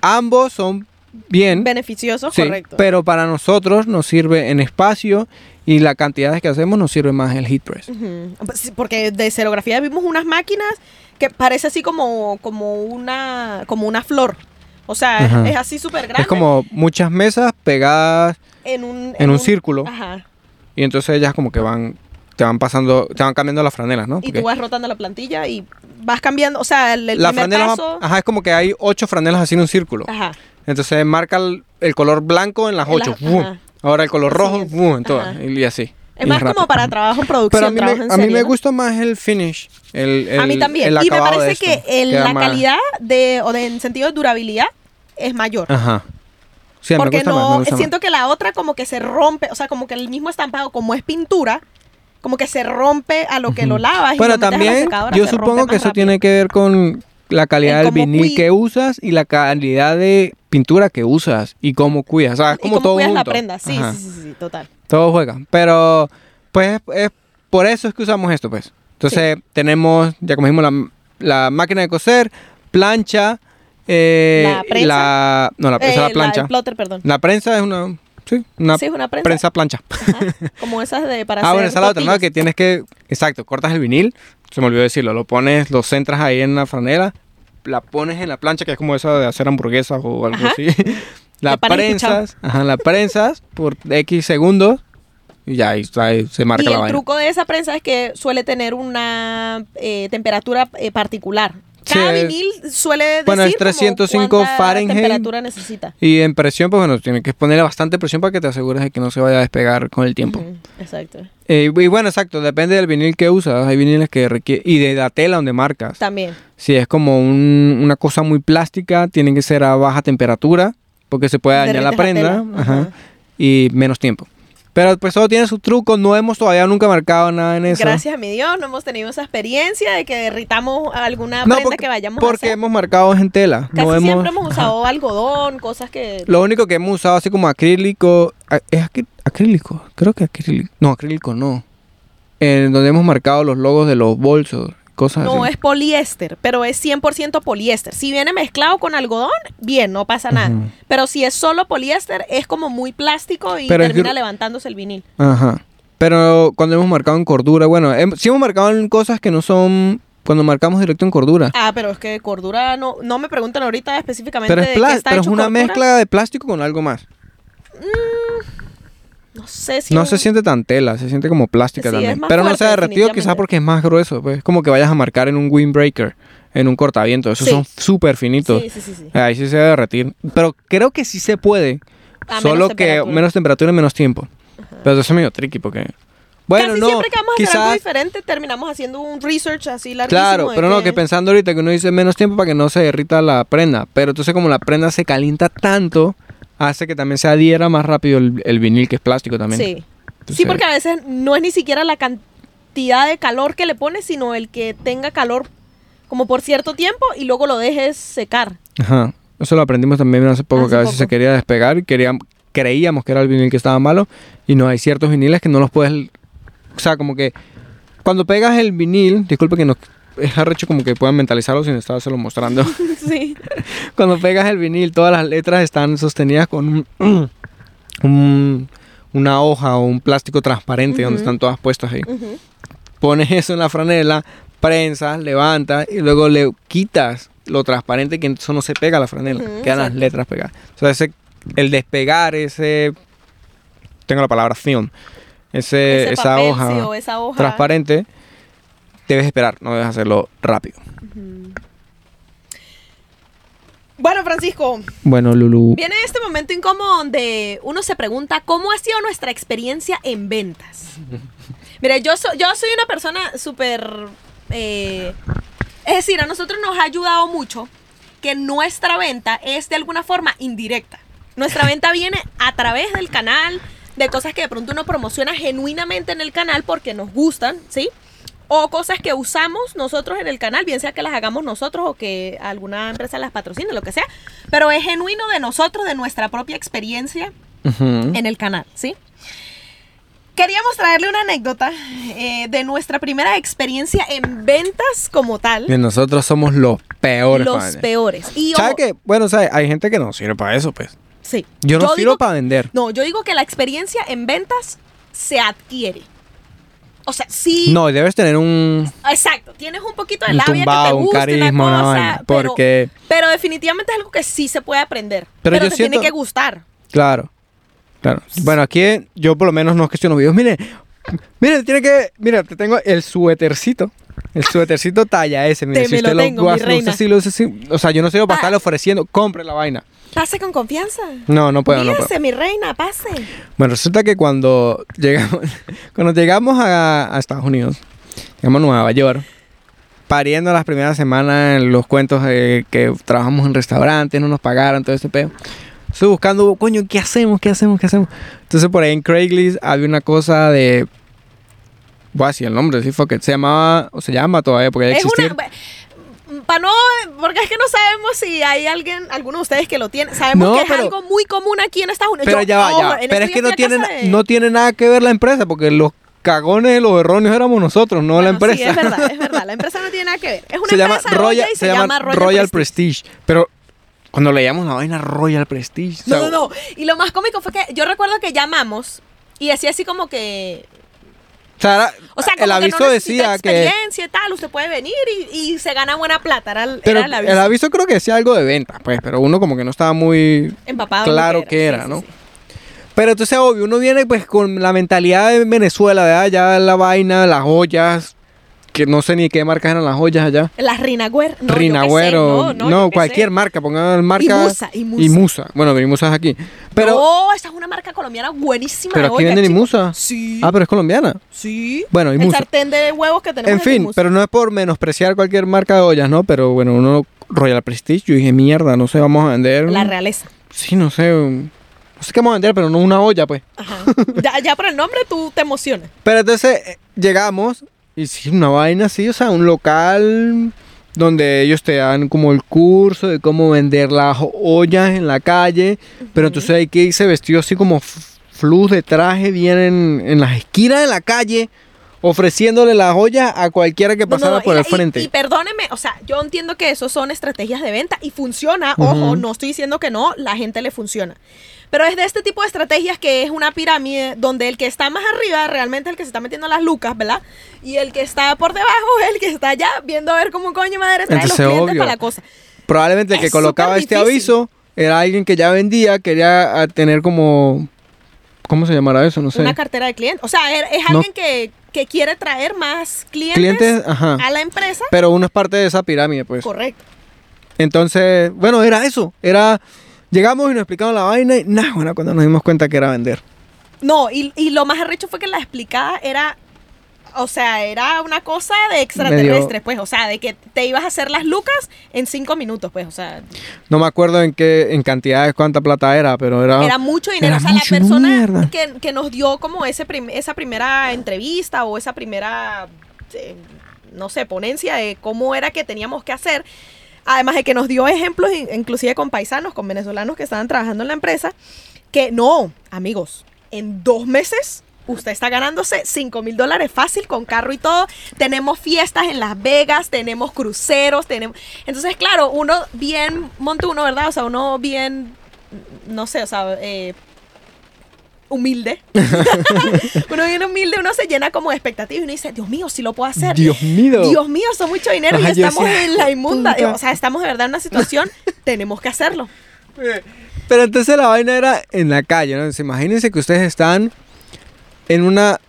ambos son bien, Beneficioso, sí, correcto. pero para nosotros nos sirve en espacio y la cantidad que hacemos nos sirve más el heat press. Porque de serografía vimos unas máquinas que parece así como, como, una, como una flor. O sea, es- Ajá. es así súper grande. Es como muchas mesas pegadas en un, en un círculo. Ajá. y entonces ellas como que van, te van pasando, te van cambiando las franelas, ¿no? Y tú vas rotando la plantilla y vas cambiando. O sea, el, el la primer franela va- ajá, es como que hay ocho franelas así en un círculo. Ajá. Entonces marca el, el color blanco en las En ocho. Ahora el color rojo. ¡fum! en todas. Y así. Es Y más como para trabajo en producción. Pero a mí, me, en a mí serie, me ¿no? gusta más el finish. El, a mí también. el Y me parece esto. que el- la más- calidad de, o de, en sentido de durabilidad es mayor. Ajá. Sí, me Porque gusta más, me no, más. siento que la otra como que se rompe, o sea, como que el mismo estampado, como es pintura, como que se rompe a lo que lo lavas. y Bueno, lo también yo supongo que eso rápido. tiene que ver con la calidad El del vinil que usas y la calidad de pintura que usas y cómo cuidas. O sea, es y como cómo todo cuidas la junto. prenda, sí, sí, sí, sí, total. Todo juega. Pero, pues, es por eso es que usamos esto, pues. Entonces, tenemos, ya como dijimos, la, la máquina de coser, plancha, eh, ¿La prensa? la- no, la prensa, Eh, la plancha. el plotter, perdón. La prensa es una, sí, una sí, es una prensa. prensa plancha. Ajá, Como esas de para (laughs) Ah, hacer bueno, esa es la otra, ¿no? Que tienes que, exacto, cortas el vinil, se me olvidó decirlo, lo pones, lo centras ahí en la franela, la pones en la plancha, que es como esa de hacer hamburguesas o algo Ajá. así. (laughs) la prensas, ajá, la prensas por X segundos y ya ahí, se marca y la el truco de esa prensa es que suele tener una eh, temperatura eh, particular. Cada Sí, vinil suele decir Bueno, es como 305 cuánta Fahrenheit. temperatura necesita. Y en presión, pues bueno, tienes que ponerle bastante presión para que te asegures de que no se vaya a despegar con el tiempo. Exacto. Eh, y bueno, exacto, depende del vinil que usas. Hay viniles que requieren. Y de la tela donde marcas. También. Si es como un- una cosa muy plástica, tiene que ser a baja temperatura, porque se puede dañar la prenda. y menos tiempo. Pero pues todo tiene su truco. No hemos todavía nunca marcado nada en eso. Gracias a mi Dios, no hemos tenido esa experiencia de que derritamos alguna No, prenda porque, que vayamos a porque hacer. hemos marcado en tela. Casi no hemos, siempre hemos ajá. usado algodón, cosas que... Lo único que hemos usado así como acrílico. ¿Es acrí- acrílico? Creo que acrílico. No, acrílico no. En donde hemos marcado los logos de los bolsos. Cosas No, así. es poliéster, pero es 100% poliéster. Si viene mezclado con algodón, bien, no pasa nada. Pero si es solo poliéster, es como muy plástico y Pero es termina levantándose el vinil. Ajá. Pero cuando hemos marcado en cordura, bueno, hem- sí hemos marcado en cosas que no son. Cuando marcamos directo en cordura. Ah, pero es que cordura no, no me preguntan ahorita específicamente pero es, de qué está pero es hecho una cordura. mezcla de plástico con algo más. No sé si No un- se siente tan tela, se siente como plástica Sí, es también. Pero no fuerte, se ha derretido quizás porque es más grueso. Pues como que vayas a marcar en un windbreaker, en un cortaviento. Esos Sí. son súper finitos. Sí, sí, sí, sí. Ahí sí se debe derretir. Pero creo que sí se puede. A solo menos que temperatura. menos temperatura y menos tiempo. Pero eso es medio tricky porque. Bueno, Casi no. siempre que vamos a hacer algo Quizás. diferente terminamos haciendo un research así larguísimo. Claro, pero no, que pensando ahorita que uno dice menos tiempo para que no se derrita la prenda. Pero entonces, como la prenda se calienta tanto, hace que también se adhiera más rápido el, el vinil, que es plástico también. Sí. Entonces, Sí, porque a veces no es ni siquiera la cantidad de calor que le pones, sino el que tenga calor como por cierto tiempo y luego lo dejes secar. Ajá. Eso lo aprendimos también hace poco, Hace que a veces poco. se quería despegar y queríamos, creíamos que era el vinil que estaba malo. Y no, hay ciertos viniles que no los puedes. O sea, como que cuando pegas el vinil, disculpe que no. Es arrecho como que puedan mentalizarlo sin estárselo mostrando. (laughs) (laughs) sí. Cuando pegas el vinil, todas las letras están sostenidas con un, (clears throat) un- una hoja o un plástico transparente donde están todas puestas ahí. Pones eso en la franela, prensas, levantas y luego le quitas lo transparente que eso no se pega a la franela. Quedan las letras pegadas. O sea, ese, el despegar ese... Tengo la palabra film. Ese, Ese esa papel, hoja sí, o esa hoja. transparente, debes esperar, no debes hacerlo rápido. Bueno, Francisco, Bueno, Lulu. viene este momento incómodo donde uno se pregunta cómo ha sido nuestra experiencia en ventas. (laughs) Mire, yo, so- yo soy una persona súper... eh, es decir, a nosotros nos ha ayudado mucho que nuestra venta es de alguna forma indirecta. Nuestra (laughs) venta viene a través del canal, de cosas que de pronto uno promociona genuinamente en el canal porque nos gustan, ¿sí? O cosas que usamos nosotros en el canal, bien sea que las hagamos nosotros o que alguna empresa las patrocine, lo que sea. Pero es genuino de nosotros, de nuestra propia experiencia en el canal, ¿sí? Queríamos traerle una anécdota eh, de nuestra primera experiencia en ventas como tal. Nosotros somos los peores. los peores. Y ¿Sabes qué? Bueno, ¿sabes? Hay gente que no sirve para eso, pues. Sí. Yo no sirvo digo- para vender. No, yo digo que la experiencia en ventas se adquiere. O sea, sí. No, debes tener un, Exacto. Tienes un poquito de un labia que te tumbado, un gusta carisma, una cosa, vaina. pero, Porque, pero definitivamente es algo que sí se puede aprender. Pero Pero, yo te siento- tiene que gustar. claro. Claro. Bueno, aquí yo por lo menos no gestiono videos. Mire, mire, tiene que. Mira, te tengo el suétercito. El suétercito talla S. Mire, Te si me lo usted tengo, lo mi gusta, reina. usted sí lo usa así. O sea, yo no sirvo para Ah. estarle ofreciendo. Compre la vaina. Pase con confianza. No, no puedo, no puedo. Mi reina, pase. Bueno, resulta que cuando (laughs) llegamos, cuando llegamos a, a Estados Unidos, llegamos a Nueva York, pariendo las primeras semanas en los cuentos de que trabajamos en restaurantes, no nos pagaron, todo ese pedo. Estoy buscando, coño, ¿qué hacemos? ¿Qué hacemos? ¿Qué hacemos? Entonces por ahí en Craigslist había una cosa de... Voy a decir el nombre, sí, fue que se llamaba, o se llama todavía, porque ya una. Para no. Porque es que no sabemos si hay alguien, alguno de ustedes que lo tiene. Sabemos No, que es pero- algo muy común aquí en Estados Unidos. Pero Yo- ya va, ya Pero es que no tiene, de- no tiene nada que ver la empresa, porque los cagones, los erróneos éramos nosotros, no la Bueno, empresa. Sí, es verdad, es verdad. La (laughs) empresa no tiene nada que ver. Es una se llama empresa Royal, olla y se llama Royal, Prestige. Pero cuando leíamos la vaina Royal Prestige. o No, sea, no, no. Y lo más cómico fue que yo recuerdo que llamamos y decía así como que. O sea, era- O sea, el que aviso no necesita decía que... experiencia y tal, usted puede venir y, y se gana buena plata, era, Pero era el aviso. el aviso creo que decía algo de venta, pues, pero uno como que no estaba muy Empapado claro que era, Sí, ¿no? sí. Pero entonces, obvio, uno viene pues con la mentalidad de Venezuela, de allá la vaina, las joyas, que no sé ni qué marcas eran las joyas allá. Las Rinagüer. No, Rinagüero, no, yo qué cualquier marca, pongan marca. Imusa, Imusa. Imusa. Bueno, Imusa es aquí. Pero, no, esa es una marca colombiana buenísima. pero de aquí olla, venden chico. Imusa. Sí. Ah, pero es colombiana. sí. Bueno, El Imusa. sartén de huevos que tenemos En fin, Imusa. pero no es por menospreciar cualquier marca de ollas, ¿no? Pero bueno, uno Royal Prestige, yo dije, mierda, no sé, vamos a vender. La realeza. Sí, no sé. No sé qué vamos a vender, pero no una olla, pues. Ajá. ya, ya por el nombre tú te emocionas. Pero entonces eh, llegamos y sí, una vaina así, o sea, un local donde ellos te dan como el curso de cómo vender las ollas en la calle. Pero entonces hay que irse vestido así como flus de traje, vienen en las esquinas de la calle ofreciéndole las ollas a cualquiera que pasara no, por y- el frente. Y, perdóneme, o sea, yo entiendo que eso son estrategias de venta y funciona. Ojo, no estoy diciendo que no, la gente le funciona. Pero es de este tipo de estrategias que es una pirámide donde el que está más arriba realmente es el que se está metiendo las lucas, ¿verdad? Y el que está por debajo es el que está allá viendo a ver cómo coño madre trae Entonces, los clientes obvio. para la cosa. Probablemente el que Es colocaba este aviso era alguien que ya vendía, quería ah, tener como... ¿Cómo se llamará eso? No sé. Una cartera de clientes. O sea, es, es No. alguien que, que quiere traer más clientes, Clientes, ajá. a la empresa. Pero uno es parte de esa pirámide, pues. Correcto. Entonces, bueno, era eso. Era. Llegamos y nos explicaron la vaina y nada, bueno, cuando nos dimos cuenta que era vender. No, y, y lo más arrecho fue que la explicada era, o sea, era una cosa de extraterrestre, pues, o sea, de que te ibas a hacer las lucas en cinco minutos, pues, o sea, No me acuerdo en qué, en cantidades cuánta plata era, pero era. era mucho dinero. era o sea, mucho, la persona que, que nos dio como ese prim- esa primera entrevista o esa primera, eh, no sé, ponencia de cómo era que teníamos que hacer, además de que nos dio ejemplos, in- inclusive con paisanos, con venezolanos que estaban trabajando en la empresa, que no, amigos, en dos meses usted está ganándose 5 mil dólares fácil con carro y todo. Tenemos fiestas en Las Vegas, tenemos cruceros, tenemos... Entonces, claro, uno bien montuno, ¿verdad? O sea, uno bien, no sé, o sea, eh, humilde. (laughs) uno bien humilde, uno se llena como de expectativas y uno dice, Dios mío, si lo puedo hacer. Dios mío. Dios mío, son mucho dinero Ajá, y estamos decía, en la inmunda. puta. O sea, estamos de verdad en una situación, (laughs) tenemos que hacerlo. Pero entonces la vaina era en la calle, ¿no? Entonces, imagínense que ustedes están en una.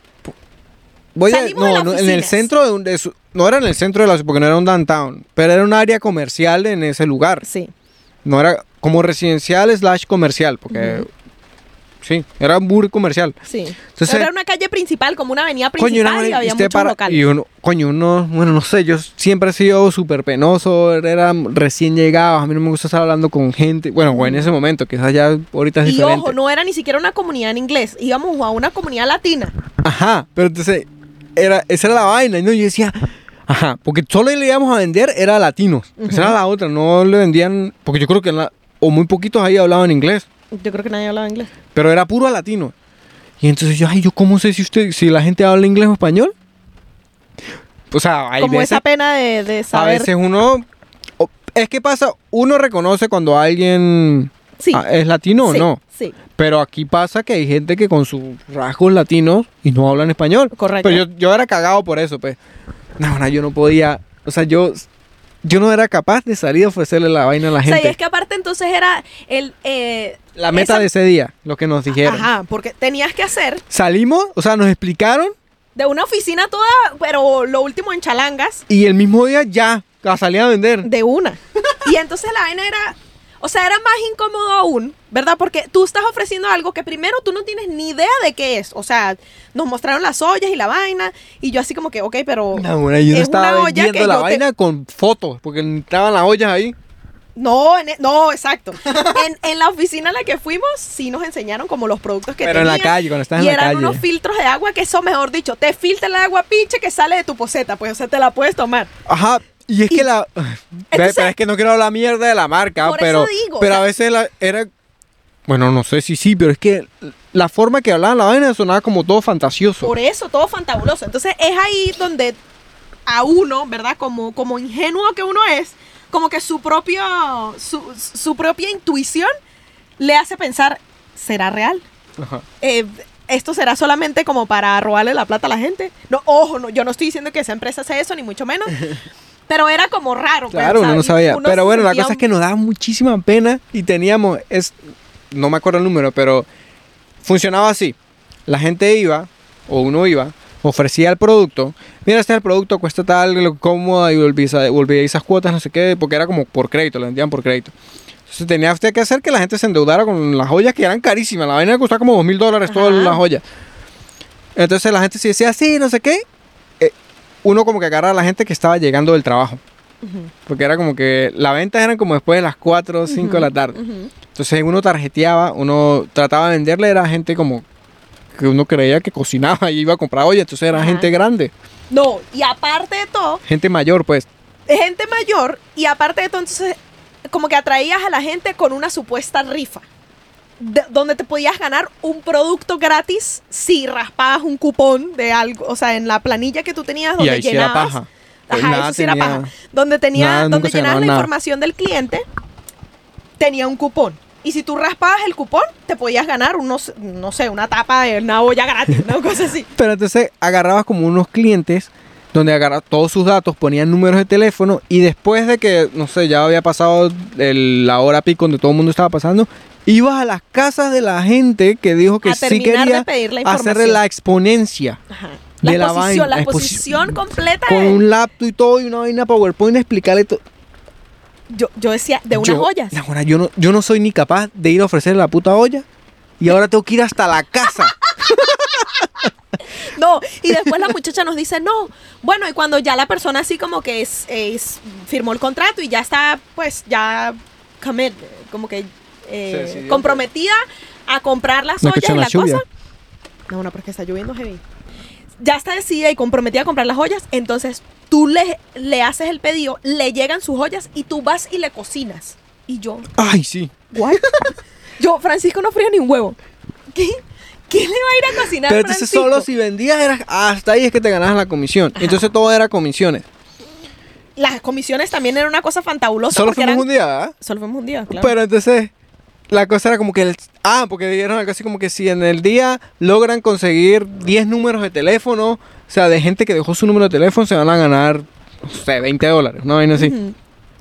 Voy a, no, no, en el centro de un. de su- no era en el centro de la porque no era un downtown, pero era un área comercial en ese lugar. Sí. No era como residencial slash comercial, porque. Sí, era muy comercial. Sí. Entonces- era una calle principal, como una avenida Coño, principal una y había muchos para- locales. Y uno, coño, uno, bueno, no sé, yo siempre he sido súper penoso, era recién llegado, a mí no me gusta estar hablando con gente, bueno, o en ese momento, quizás ya ahorita es Y diferente. ojo, no era ni siquiera una comunidad en inglés, íbamos a una comunidad latina. Ajá, pero entonces, era, esa era la vaina, ¿no? Yo decía, ajá, porque solo le íbamos a vender era a latinos, esa era la otra, no le vendían, porque yo creo que, la- o muy poquitos ahí hablaban inglés, Yo creo que nadie hablaba inglés. pero era puro latino. Y entonces yo, ay, ¿yo cómo sé si usted, si la gente habla inglés o español? O sea, hay como veces esa pena de, de A saber. veces uno. Es que pasa, uno reconoce cuando alguien sí. ah, es latino sí, o no. Sí, Pero aquí pasa que hay gente que con sus rasgos latinos y no hablan español. correcto. Pero yo, yo era cagado por eso, pues. No, no, yo no podía. O sea, yo. Yo no era capaz de salir a ofrecerle la vaina a la o sea, gente. y es que aparte entonces era el... eh, la meta esa- de ese día, lo que nos dijeron. Ajá, porque tenías que hacer Salimos, o sea, nos explicaron de una oficina toda, pero lo último en chalangas, y el mismo día ya la salí a vender. de una. Y entonces la vaina era, o sea, era más incómodo aún, ¿verdad? Porque tú estás ofreciendo algo que primero tú no tienes ni idea de qué es. O sea, nos mostraron las ollas y la vaina, y yo así como que, ok, pero... No, bueno, yo no es estaba una olla que la yo te- vaina con fotos, porque estaban las ollas ahí. No, en- e, no, exacto. (laughs) en, en la oficina a la que fuimos, sí nos enseñaron como los productos que Pero en la calle, cuando estás en y la eran calle. unos filtros de agua que eso, mejor dicho, te filtra el agua pinche que sale de tu poseta, pues, o sea, te la puedes tomar. Ajá, y es Y- que la... (sighs) Entonces- pero es que no quiero hablar mierda de la marca, Por pero, eso digo, pero o a veces la, era... Bueno, no sé si sí, pero es que la forma que hablaban la vaina sonaba como todo fantasioso. Por eso, todo fantabuloso. Entonces, es ahí donde a uno, ¿verdad? Como, como ingenuo que uno es, como que su propio, su, su propia intuición le hace pensar, ¿será real? Ajá. Eh, esto será solamente como para robarle la plata a la gente. No, ojo, no, yo no estoy diciendo que esa empresa hace eso, ni mucho menos. (laughs) Pero era como raro. pues, Claro, uno no sabía. uno Pero bueno, la cosa es que nos daba muchísima pena y teníamos, es, no me acuerdo el número, pero funcionaba así. La gente iba, o uno iba, ofrecía el producto. Mira, este es el producto, cuesta tal, lo cómoda, y volví, volví esas cuotas, no sé qué, porque era como por crédito, lo vendían por crédito. Entonces tenía usted que hacer que la gente se endeudara con las joyas que eran carísimas. La vaina costaba como dos mil dólares todas las joyas. Entonces la gente sí decía, sí, no sé qué. Uno como que agarra a la gente que estaba llegando del trabajo. Porque era como que las ventas eran como después de las 4 o 5 de la tarde. Entonces uno tarjeteaba, uno trataba de venderle, era gente como que uno creía que cocinaba y iba a comprar olla. Entonces era Ajá. gente grande, No, y aparte de todo, gente mayor, pues. gente mayor, y aparte de todo, entonces, como que atraías a la gente con una supuesta rifa. De- donde te podías ganar un producto gratis si raspabas un cupón de algo, o sea, en la planilla que tú tenías Y donde ahí sí era llenabas. paja. Pues Ajá, nada eso sí era paja. Donde tenía, nada, donde llenabas la nada. información del cliente, tenía un cupón. Y si tú raspabas el cupón, te podías ganar unos, no sé, una tapa de una olla gratis, una (laughs) cosa así. Pero entonces agarrabas como unos clientes donde agarraba todos sus datos, ponían números de teléfono y después de que, no sé, ya había pasado el- la hora pico donde todo el mundo estaba pasando, ibas a las casas de la gente que dijo que A sí de quería la hacerle la exponencia. Ajá. De La la exposición, vaina, la la exposición exposi- completa. Con de- un laptop y todo y una vaina PowerPoint explicarle todo. yo, yo decía, de unas yo, ollas. Ahora, yo no, yo no soy ni capaz de ir a ofrecerle la puta olla y ahora tengo que ir hasta la casa. (laughs) No, y después la muchacha nos dice, no, bueno, y cuando ya la persona así como que es, es- firmó el contrato y ya está, pues, ya commit, como que eh, comprometida a comprar las No ollas y la lluvia. cosa. No, no, porque está lloviendo heavy. Ya está decidida y comprometida a comprar las joyas, entonces tú le, le haces el pedido, le llegan sus joyas y tú vas y le cocinas. Y yo, Ay, sí. ¿what? (laughs) yo, Francisco no fría ni un huevo. ¿Qué? ¿Quién le va a ir a cocinar Pero entonces Francisco? solo si vendías era hasta ahí es que te ganabas la comisión. Entonces todo era comisiones. Las comisiones también eran una cosa fantabulosa. Solo fuimos eran- un día, ¿verdad? Solo fuimos un día, claro. Pero entonces la cosa era como que el- ah, porque dijeron algo así como que si en el día logran conseguir 10 números de teléfono, o sea, de gente que dejó su número de teléfono se van a ganar no sé, 20 dólares, una vaina así. Ujú.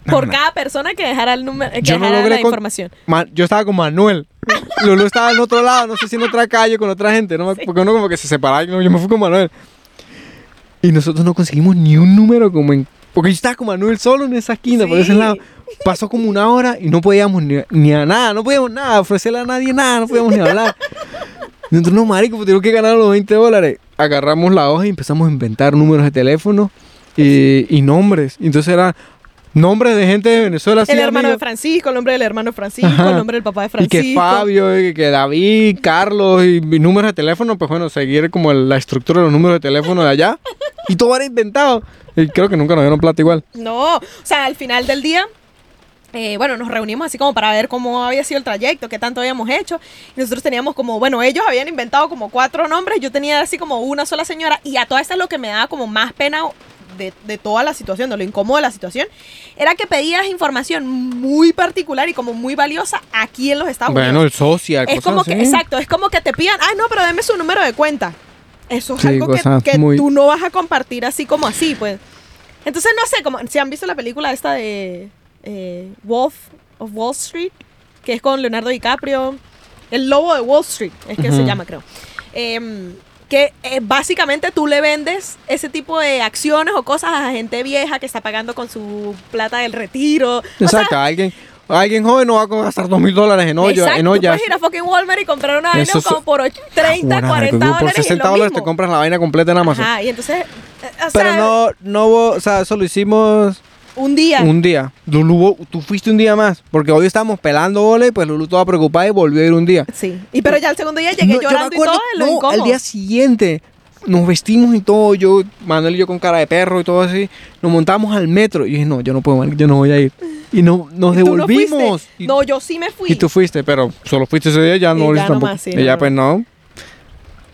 Por no. cada persona que dejara el número, que Yo no dejara logré la con- información. Ma- yo estaba con Manuel. Lulu estaba en otro lado, no sé si en otra calle con otra gente, ¿no? porque uno como que se separaba y no, yo me fui con Manuel. Y nosotros no conseguimos ni un número como en... Porque yo estaba con Manuel solo en esa esquina, por ese Sí. lado. Pasó como una hora y no podíamos ni, ni a nada, no podíamos nada, ofrecerle a nadie nada, no podíamos ni hablar. Nosotros no, marico, pues tengo que ganar los 20 dólares. Agarramos la hoja y empezamos a inventar números de teléfono y, y nombres. Y entonces era nombres de gente de Venezuela. El hermano de. Francisco, el nombre del hermano de Francisco, Ajá. el nombre del papá de Y Francisco. que Fabio, y que David, Carlos y, y números de teléfono, pues bueno, seguir como el- la estructura de los números de teléfono de allá. Y todo era inventado. Y creo que nunca nos dieron plata igual. No, o sea, al final del día, eh, bueno, nos reunimos así como para ver cómo había sido el trayecto, qué tanto habíamos hecho. Y nosotros teníamos como, bueno, ellos habían inventado como cuatro nombres, yo tenía así como una sola señora. Y a todas estas lo que me daba como más pena de, de toda la situación, de lo incómodo de la situación, era que pedías información muy particular y como muy valiosa aquí en los Estados Bueno, Unidos. el social, Es como que, exacto, es como que te pidan, ay, no, pero deme su número de cuenta. Eso es Sí, algo que, que muy- tú no vas a compartir así como así, pues. Entonces, no sé, como si han visto la película esta de eh, Wolf of Wall Street, que es con Leonardo DiCaprio, El Lobo de Wall Street, es que se Ujú. llama, creo. Em, que eh, básicamente tú le vendes ese tipo de acciones o cosas a gente vieja que está pagando con su plata del retiro. O sea, Exacto, alguien, alguien joven no va a gastar dos mil dólares en, olla, Exacto, en ollas. puedes ir a fucking Walmart y comprar una vaina como por och- 30, Bueno, 40 marico, dólares. por y es 60 lo dólares te compras la vaina completa en Amazon. Ajá, y entonces, eh, o Pero sea, no, no hubo, o sea, eso lo hicimos un día. un día. Lulu, tú fuiste un día más, porque hoy estábamos pelando bola y pues Lulu toda preocupada y volvió a ir un día. Sí, y pero ya el segundo día llegué No, yo me llorando y todo lo no, al día siguiente nos vestimos y todo, yo, Manuel y yo con cara de perro y todo así, nos montamos al metro y dije, no, yo no puedo, yo no voy a ir. Y no, nos ¿Y tú no devolvimos. y, No, yo sí me fui. y tú fuiste, pero solo fuiste ese día, ya no Y ya no tampoco. sí, y no, ya no. pues no.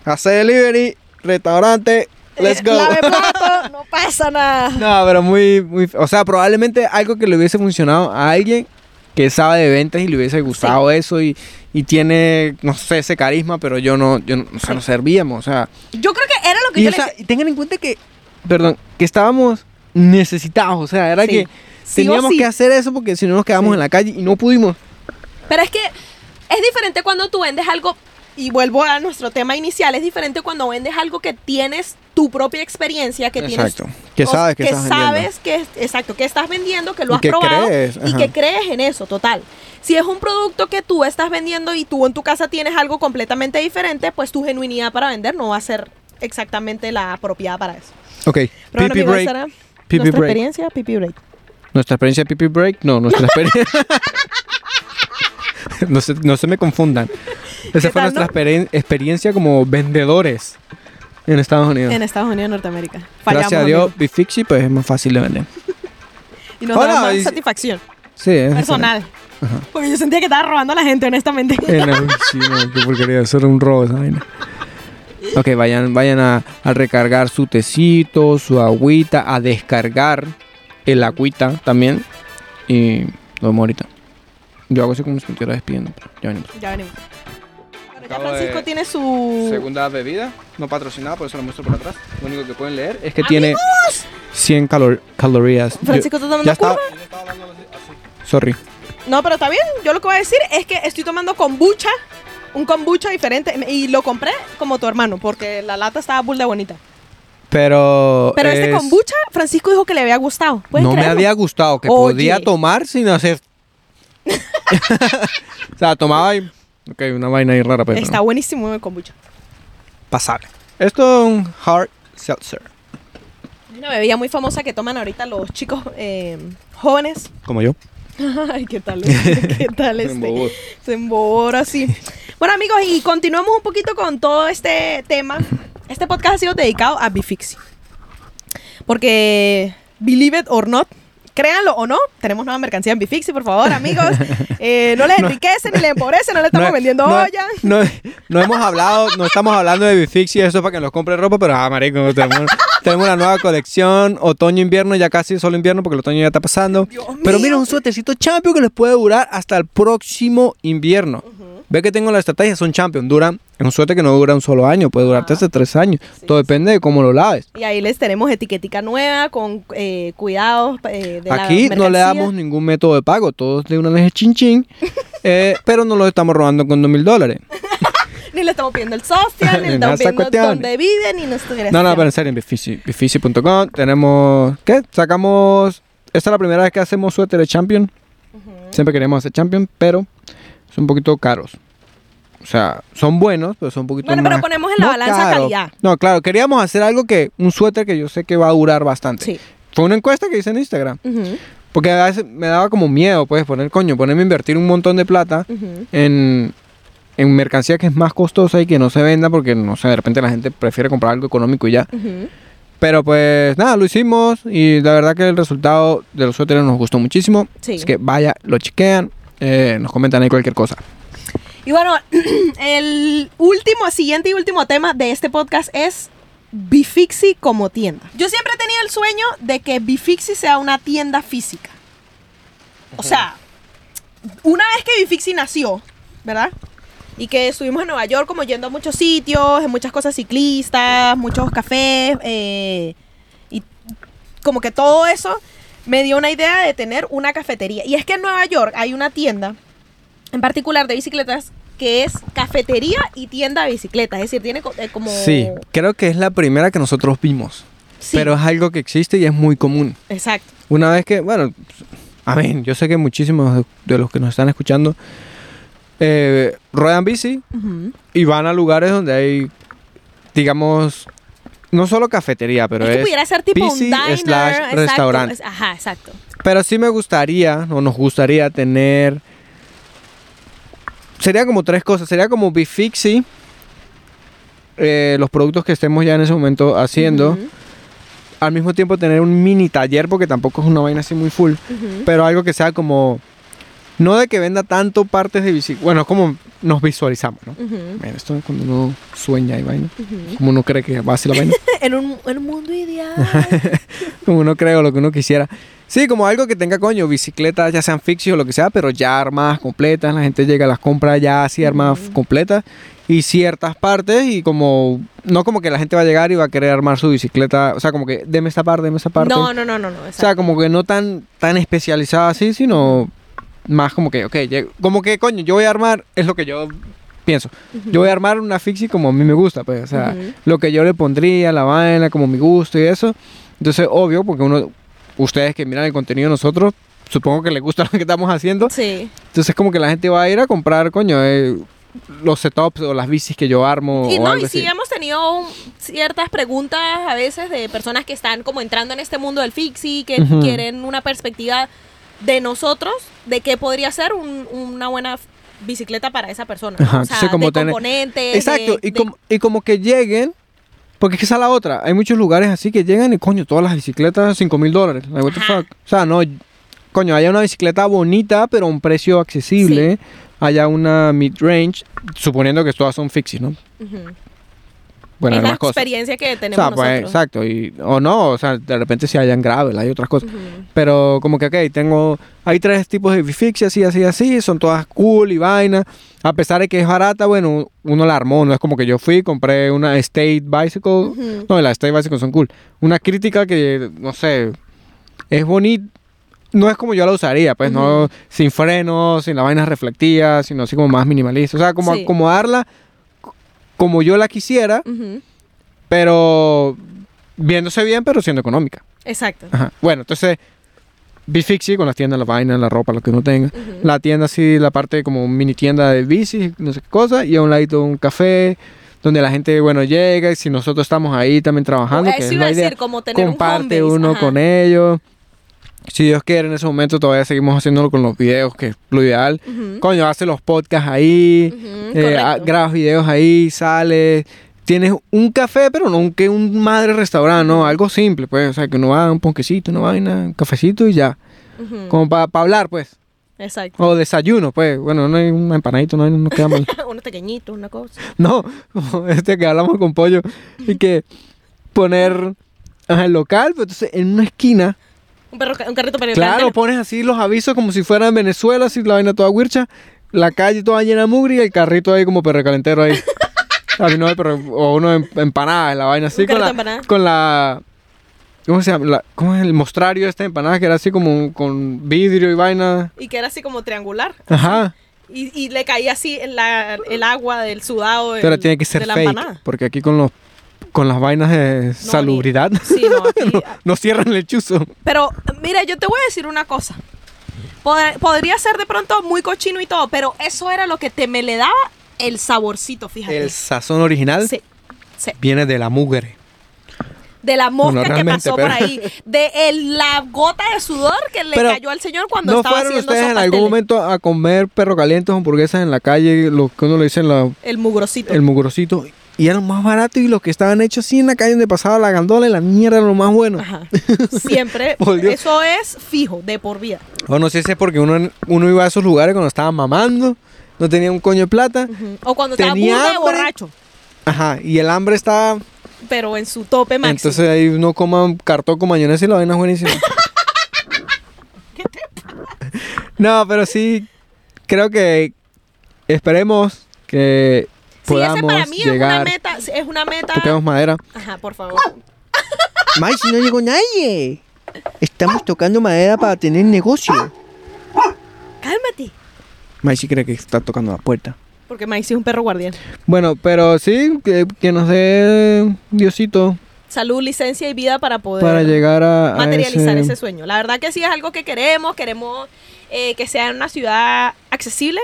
Hacer delivery, restaurante, let's Eh, go. lave (laughs) plato, no pasa nada. No, pero muy, muy, o sea, probablemente algo que le hubiese funcionado a alguien que sabe de ventas y le hubiese gustado eso y, y tiene, no sé, ese carisma, pero yo no, yo no, o sea, Sí. nos servíamos, o sea. Yo creo que era lo que Y, yo o le sea, y tengan en cuenta que, perdón, que estábamos necesitados, o sea, era Sí. que Sí teníamos sí. que hacer eso porque si no nos quedamos Sí. en la calle y no pudimos. Pero es que es diferente cuando tú vendes algo, y vuelvo a nuestro tema inicial, es diferente cuando vendes algo que tienes tu propia experiencia, que tienes... Exacto. Que o- sabes que, estás vendiendo. sabes que, exacto, que estás vendiendo, que lo has que probado crees, y que crees en eso, total. Si es un producto que tú estás vendiendo y tú en tu casa tienes algo completamente diferente, pues tu genuinidad para vender no va a ser exactamente la apropiada para eso. Ok, Pero pipi break. Pipi nuestra break. experiencia, pipi break. Nuestra experiencia pipi break, no, nuestra experiencia. (laughs) no, se, no se me confundan. Esa ¿Qué fue nuestra no? experien- experiencia como vendedores en Estados Unidos. En Estados Unidos, Norteamérica. Gracias Fallamos, a Dios. Bifixi pues es más fácil de vender. (laughs) Y nos Hola, da más y- satisfacción Sí, es personal. Porque yo sentía que estaba robando a la gente, honestamente. (laughs) En el- sí, no, qué porquería, eso era un robo esa vaina. Ok, vayan, vayan a, a recargar su tecito, su agüita, a descargar el agüita también. Y nos vemos ahorita. Yo hago así como si me estuviera despidiendo. pero Ya venimos. Ya venimos. Acabo Francisco de- tiene su... Segunda bebida, no patrocinada, por eso lo muestro por atrás. Lo único que pueden leer es que tiene 100 calor- calorías. Yo- Francisco tomando ya curva. yo así, así. Sorry. No, pero está bien. Yo lo que voy a decir es que estoy tomando kombucha. Un kombucha diferente. Y lo compré como tu hermano, porque la lata estaba bull de bonita. Pero. Pero este es- kombucha, Francisco dijo que le había gustado. ¿Puedes No me había gustado, que Oye. podía tomar sin hacer. (laughs) (laughs) o sea, tomaba y. Ok, una vaina ahí rara, pero. Está buenísimo el kombucha. pasable. Esto es un hard seltzer. Es una bebida muy famosa que toman ahorita los chicos eh, jóvenes. Como yo. (laughs) Ay, ¿qué tal? este? (laughs) ¿Qué tal este? embobó. Se embobó ahora sí. Bueno, amigos, y continuamos un poquito con todo este tema. Este podcast ha sido dedicado a Bifixi. Porque, believe it or not, créanlo o no, tenemos nueva mercancía en Bifixi, por favor, amigos. Eh, no les enriquece ni les empobrece, no le estamos No- vendiendo no- olla. No, no hemos hablado, no estamos hablando de Bifix y eso para que nos compre ropa, pero ah, marico, tenemos, tenemos la nueva colección, otoño-invierno, ya casi solo invierno porque el otoño ya está pasando. Dios Pero mío. mira, un suétercito champion que les puede durar hasta el próximo invierno. Ve que tengo la estrategia, son champion, duran, es un suéter que no dura un solo año, puede durarte Ah. hasta tres años. Sí, Todo depende de cómo lo laves. Y ahí les tenemos etiquetica nueva con eh, cuidados eh, de la Aquí no le damos ningún método de pago, todos de una vez chin chin, (laughs) eh, pero no lo estamos robando con dos mil dólares. (laughs) Ni le estamos pidiendo el social, ni le (laughs) estamos pidiendo dónde vive, ni nuestra No, no, pero en serio, en Bifici- bifici.com tenemos, ¿qué? Sacamos, esta es la primera vez que hacemos suéter de Champion. Siempre queríamos hacer Champion, pero son un poquito caros. O sea, son buenos, pero son un poquito Bueno, más... pero ponemos en la balanza caro. calidad. No, claro, queríamos hacer algo que, un suéter que yo sé que va a durar bastante. Sí. Fue una encuesta que hice en Instagram. Porque a veces me daba como miedo, pues, poner, coño, ponerme a invertir un montón de plata en, en mercancía que es más costosa y que no se venda porque, no sé, de repente la gente prefiere comprar algo económico y ya. Pero pues nada, lo hicimos y la verdad que el resultado de los suéteres nos gustó muchísimo. Sí. Así que vaya, lo chequean, eh, nos comentan ahí cualquier cosa. Y bueno, (clears throat) el último, siguiente y último tema de este podcast es Bifixi como tienda. Yo siempre he tenido el sueño de que Bifixi sea una tienda física. O sea, una vez que Bifixi nació, ¿verdad? Y que estuvimos en Nueva York como yendo a muchos sitios, en muchas cosas ciclistas, muchos cafés, eh, y como que todo eso me dio una idea de tener una cafetería. Y es que en Nueva York hay una tienda en particular de bicicletas que es cafetería y tienda de bicicletas. Es decir, tiene eh, como... Sí, creo que es la primera que nosotros vimos. Sí, Pero es algo que existe y es muy común. Exacto. Una vez que, bueno, a ver, yo sé que muchísimos de- los que nos están escuchando eh, ruedan bici y van a lugares donde hay, digamos, no solo cafetería, pero es que pudiera ser tipo un diner. slash exacto, restaurante. es- Ajá, exacto. Pero sí me gustaría, o nos gustaría tener. Sería como tres cosas. Sería como Bifixi. eh, los productos que estemos ya en ese momento haciendo. Al mismo tiempo tener un mini taller, porque tampoco es una vaina así muy full. Pero algo que sea como. No de que venda tanto partes de bici. Bueno, es como nos visualizamos, ¿no? Ujú, Mira, esto es cuando uno sueña y vaina. ujú. Como uno cree que va a ser la vaina. (laughs) en, un, en un mundo ideal. (laughs) como uno cree o lo que uno quisiera. Sí, como algo que tenga coño, bicicletas, ya sean fixie o lo que sea, pero ya armadas completas, la gente llega, las compra ya así armadas completas y ciertas partes y como, no como que la gente va a llegar y va a querer armar su bicicleta, o sea, como que deme esta parte, deme esa parte. No, no, no, no, no. O sea, como que no tan, tan especializada así, sino más como que, ok, como que coño, yo voy a armar, es lo que yo pienso. Yo voy a armar una fixie como a mí me gusta, pues, o sea, Ujú. lo que yo le pondría, la vaina, como mi gusto y eso. Entonces, obvio, porque uno, ustedes que miran el contenido de nosotros, supongo que les gusta (laughs) lo que estamos haciendo. Sí. Entonces, como que la gente va a ir a comprar, coño, eh, los setups o las bicis que yo armo Y o no, algo y así. sí hemos tenido un- ciertas preguntas a veces de personas que están como entrando en este mundo del fixie, que Ujú. quieren una perspectiva de nosotros, de qué podría ser un- una buena bicicleta para esa persona. ¿no? Ajá, o sea, como de tener- componentes. Exacto, de- y, de- como, y como que lleguen, porque es que esa es la otra. Hay muchos lugares así que llegan y coño, todas las bicicletas 5 mil dólares. Like, what the fuck? O sea, no, coño, haya una bicicleta bonita, pero a un precio accesible. Haya una mid-range, suponiendo que todas son fixies, ¿no? Ujú. Bueno, es la cosas. experiencia que O tenemos sea, pues, nosotros. exacto, y, o no, o sea, de repente si hayan gravel, hay otras cosas. Pero como que, ok, tengo, hay tres tipos de fixie, así, así, así, son todas cool y vaina. A pesar de que es barata, bueno, uno la armó, no es como que yo fui, compré una State Bicycle, Ujú. no, las State Bicycle son cool. Una crítica que, no sé, es bonita, no es como yo la usaría, pues, no, sin frenos, sin la vaina reflectiva, sino así como más minimalista. O sea, como Sí. acomodarla como yo la quisiera, pero viéndose bien, pero siendo económica. Exacto. Ajá. Bueno, entonces, Bifixie con las tiendas, la vaina, la ropa, lo que uno tenga. La tienda así, la parte como mini tienda de bici, no sé qué cosa. Y a un ladito un café, donde la gente, bueno, llega. Y si nosotros estamos ahí también trabajando, que es iba a la idea, decir, como tener comparte un home base, uno ajá. con ellos. Si Dios quiere, en ese momento todavía seguimos haciéndolo con los videos, que es lo ideal. Coño, hace los podcasts ahí. Eh, correcto. grabas videos ahí, sales. Tienes un café, pero no un, que un madre restaurante, no, algo simple, pues. O sea, que uno va un ponquecito, una vaina, un cafecito y ya. Como para hablar, pues. Exacto. O desayuno, pues. Bueno, no hay un empanadito, no, hay- no queda mal. (laughs) Unos pequeñitos, una cosa. no, (laughs) este que hablamos con pollo. Y que poner el local, pero entonces en una esquina, Un, perro, un carrito para claro, pones así los avisos como si fuera en Venezuela, así la vaina toda huircha, la calle toda llena de mugre y el carrito ahí como perro calentero ahí. (laughs) A mí no hay perro- o uno em- empanadas, la vaina así Un con la, con la ¿Cómo se llama? La- ¿Cómo es el mostrario este de empanadas que era así como con vidrio y vaina? Y que era así como triangular. Ajá. Y, y le caía así en la, el agua del sudado. Pero del- tiene que ser de la fake, empanada. porque aquí con los con las vainas de salubridad Sí, no, (laughs) aquí- no, no cierran el chuzo. Pero, mira, yo te voy a decir una cosa. Pod- podría ser de pronto muy cochino y todo, pero eso era lo que te me le daba el saborcito, fíjate. El sazón original Sí, sí. viene de la mugre. De la mosca Bueno, que pasó pero- por ahí. De el- la gota de sudor que le Pero, cayó al señor cuando ¿No estaba fueron haciendo ustedes esos en algún momento a comer perro calientes o hamburguesas en la calle, lo que uno le dice la- El mugrosito. el mugrosito? Y era lo más barato y los que estaban hechos así en la calle donde pasaba la gandola y la mierda era lo más bueno. Ajá. (laughs) Siempre. (laughs) Eso es fijo, de por vida. O no sé si es porque uno, uno iba a esos lugares cuando estaba mamando, no tenía un coño de plata. O cuando estaba Tenía burda de hambre. borracho, Ajá, y el hambre estaba... pero en su tope máximo. Entonces ahí uno coma cartón con mayonesa y la vaina es buenísima. (laughs) no, pero sí, creo que esperemos que sí, ese podamos para mí es una llegar. meta. Es una meta. Toquemos madera. Ajá, por favor. (laughs) May, si no llegó nadie. Estamos tocando madera para tener negocio. Cálmate. May sí cree que está tocando la puerta. Porque Mike sí es un perro guardián. Bueno, pero sí, que, que nos dé Diosito Salud, licencia y vida para poder para llegar a, a materializar ese... ese- sueño. La verdad que sí es algo que queremos. Queremos eh, que sea una ciudad accesible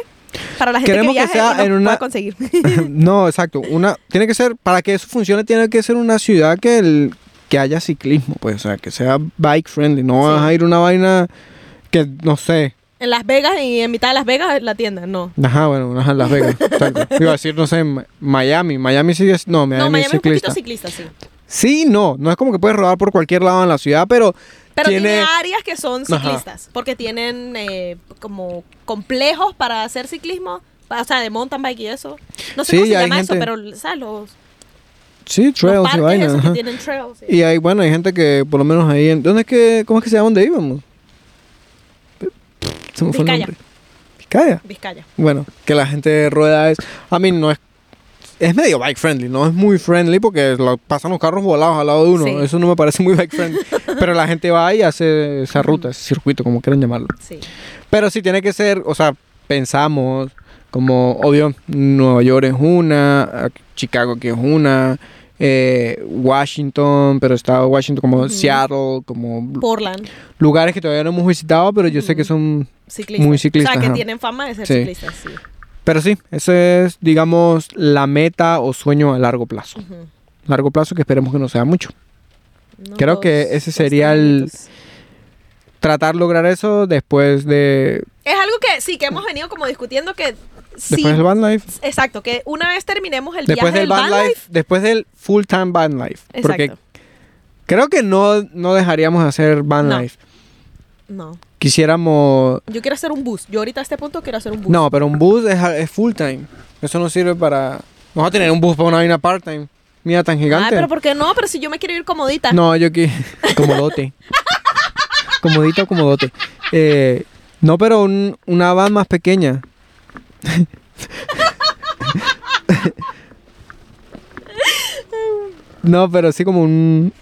para la gente Queremos que que viaje sea y nos en una- conseguir. (laughs) no, (laughs) exacto. Una, tiene que ser, para que eso funcione, tiene que ser una ciudad que, el, que haya ciclismo, pues, o sea, que sea bike friendly. No Sí. vas a ir una vaina que, no sé. en Las Vegas y en mitad de Las Vegas la tienda, no. Ajá, bueno, una en Las Vegas. (laughs) Iba a decir, no sé, Miami. Miami sí es, no, Miami, no, Miami es es un poquito ciclista. ciclista, sí. Sí, no, no es como que puedes rodar por cualquier lado en la ciudad, pero, Pero tiene, tiene... áreas que son Ajá. ciclistas, porque tienen eh, como complejos para hacer ciclismo, o sea, de mountain bike y eso. No sé Sí, cómo se llama eso, pero ¿sabes? Los, Sí, los trails y parques vainas. esos que ajá. tienen trails. sí. Y hay, bueno, hay gente que por lo menos ahí... En, ¿Dónde es que, cómo es que se llama donde íbamos? Se me fue el Vizcaya. nombre. Vizcaya. Vizcaya. Bueno, que la gente rueda es. A mí no es. Es medio bike friendly, no es muy friendly porque lo- pasan los carros volados al lado de uno. Sí. Eso no me parece muy bike friendly. (laughs) Pero la gente va y hace esa ruta, ese circuito, como quieran llamarlo. Sí. Pero sí tiene que ser, o sea, pensamos, como obvio, Nueva York es una, Chicago que es una, eh, Washington, pero está Washington como. Seattle, como Portland. lugares que todavía no hemos visitado, pero yo sé que son. Muy ciclistas, O sea, que ajá. tienen fama de ser Sí. ciclistas, sí. Pero sí, eso es, digamos, la meta o sueño a largo plazo. Largo plazo que esperemos que no sea mucho. Creo que ese sería el-. Tratar lograr eso después de Es algo que sí, que hemos venido como discutiendo que sí. después del van life, Exacto, que una vez terminemos el después viaje del van life, después del full time van life, porque Exacto. creo que no no dejaríamos de hacer van No. life. No. Quisiéramos Yo quiero hacer un bus. Yo ahorita a este punto quiero hacer un bus. No, pero un bus es, es full time. Eso no sirve para Vamos a tener un bus para una vaina part time. Mira tan Ay, gigante. pero ¿por qué no? Pero si yo me quiero ir comodita. No, yo aquí. (laughs) Comodote. Comodita o comodote. Eh, no, pero un- una van más pequeña. (laughs) no, pero sí como un,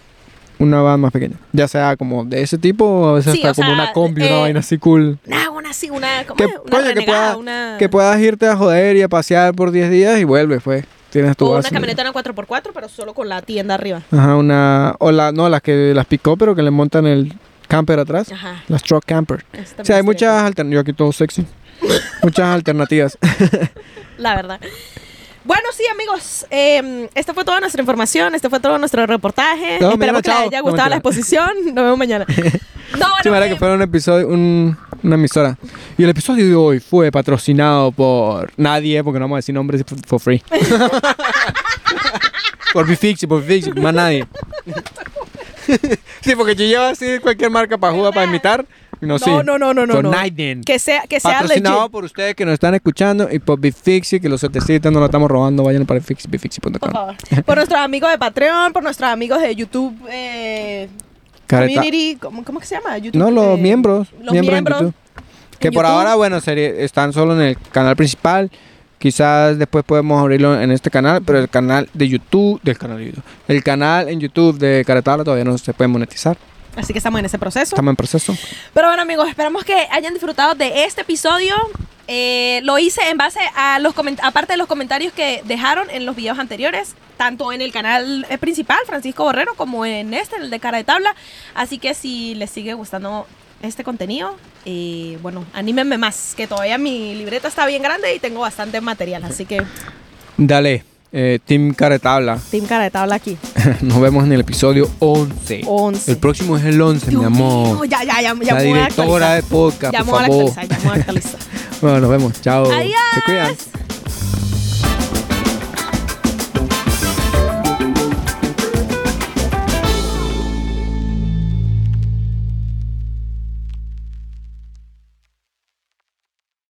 una van más pequeña. Ya sea como de ese tipo o a veces Sí, hasta como sea, una combi, eh, una vaina así cool. Nah, una así, una, ¿cómo Que, es? Una coño, que, una... puedas irte a joder y a pasear por 10 días y vuelves, pues. Tienes tu o una camioneta en 4x4, pero solo con la tienda arriba. Ajá, una. O la, no, las que las picó, pero que le montan el camper atrás. Ajá. Las truck camper. O sea, hay muchas alternativas. Yo aquí todo sexy. (laughs) muchas alternativas. La verdad. Bueno, sí, amigos. eh, esta fue toda nuestra información. Este fue todo nuestro reportaje. No, Esperamos mañana, que les chao. haya No, gustado la mentira. exposición. Nos vemos mañana. (laughs) No, bueno, Sí, eh, que fuera un episodio, un- una emisora. Y el episodio de hoy fue patrocinado por nadie, porque no vamos a decir nombres for- free. (laughs) por Bifixi, por Bifixi, más nadie. (laughs) sí, porque yo llevo así cualquier marca para jugar, para imitar. No, No, sí. no, no, no, no, no. nadie. que sea, que sea Patrocinado legit. por ustedes que nos están escuchando y por Bifixi, que los certecitos no lo estamos robando. Vayan para bifixi, bifixi.com. Por favor. Por nuestros amigos de Patreon, por nuestros amigos de YouTube eh, Community. ¿cómo, ¿Cómo que se llama? YouTube, No, los eh, miembros. Los miembros, miembros. en YouTube. Que en por YouTube. ahora, bueno, sería- están solo en el canal principal. Quizás después podemos abrirlo en este canal, pero el canal de YouTube, del canal de YouTube, el canal en YouTube de Caretabla todavía no se puede monetizar. Así que estamos en ese proceso. Estamos en proceso. Pero bueno, amigos, esperamos que hayan disfrutado de este episodio. Eh, lo hice en base a los aparte de los comentarios que dejaron en los videos anteriores, tanto en el canal eh, principal, Francisco Borrero, como en este, el de Cara de Tabla. Así que si les sigue gustando este contenido, eh, bueno, anímenme más, que todavía mi libreta está bien grande y tengo bastante material. Así que, Dale, eh, Team Caretabla. Team Cara de Tabla aquí. (laughs) Nos vemos en el episodio 11. 11. El próximo es el 11, Dios mi amor. mío, ya, ya, ya, ya La directora de podcast, Ya me por voy a favor. actualizar, ya me voy a actualizar. (laughs) Bueno, nos vemos. Chao. Adiós. Se cuidan.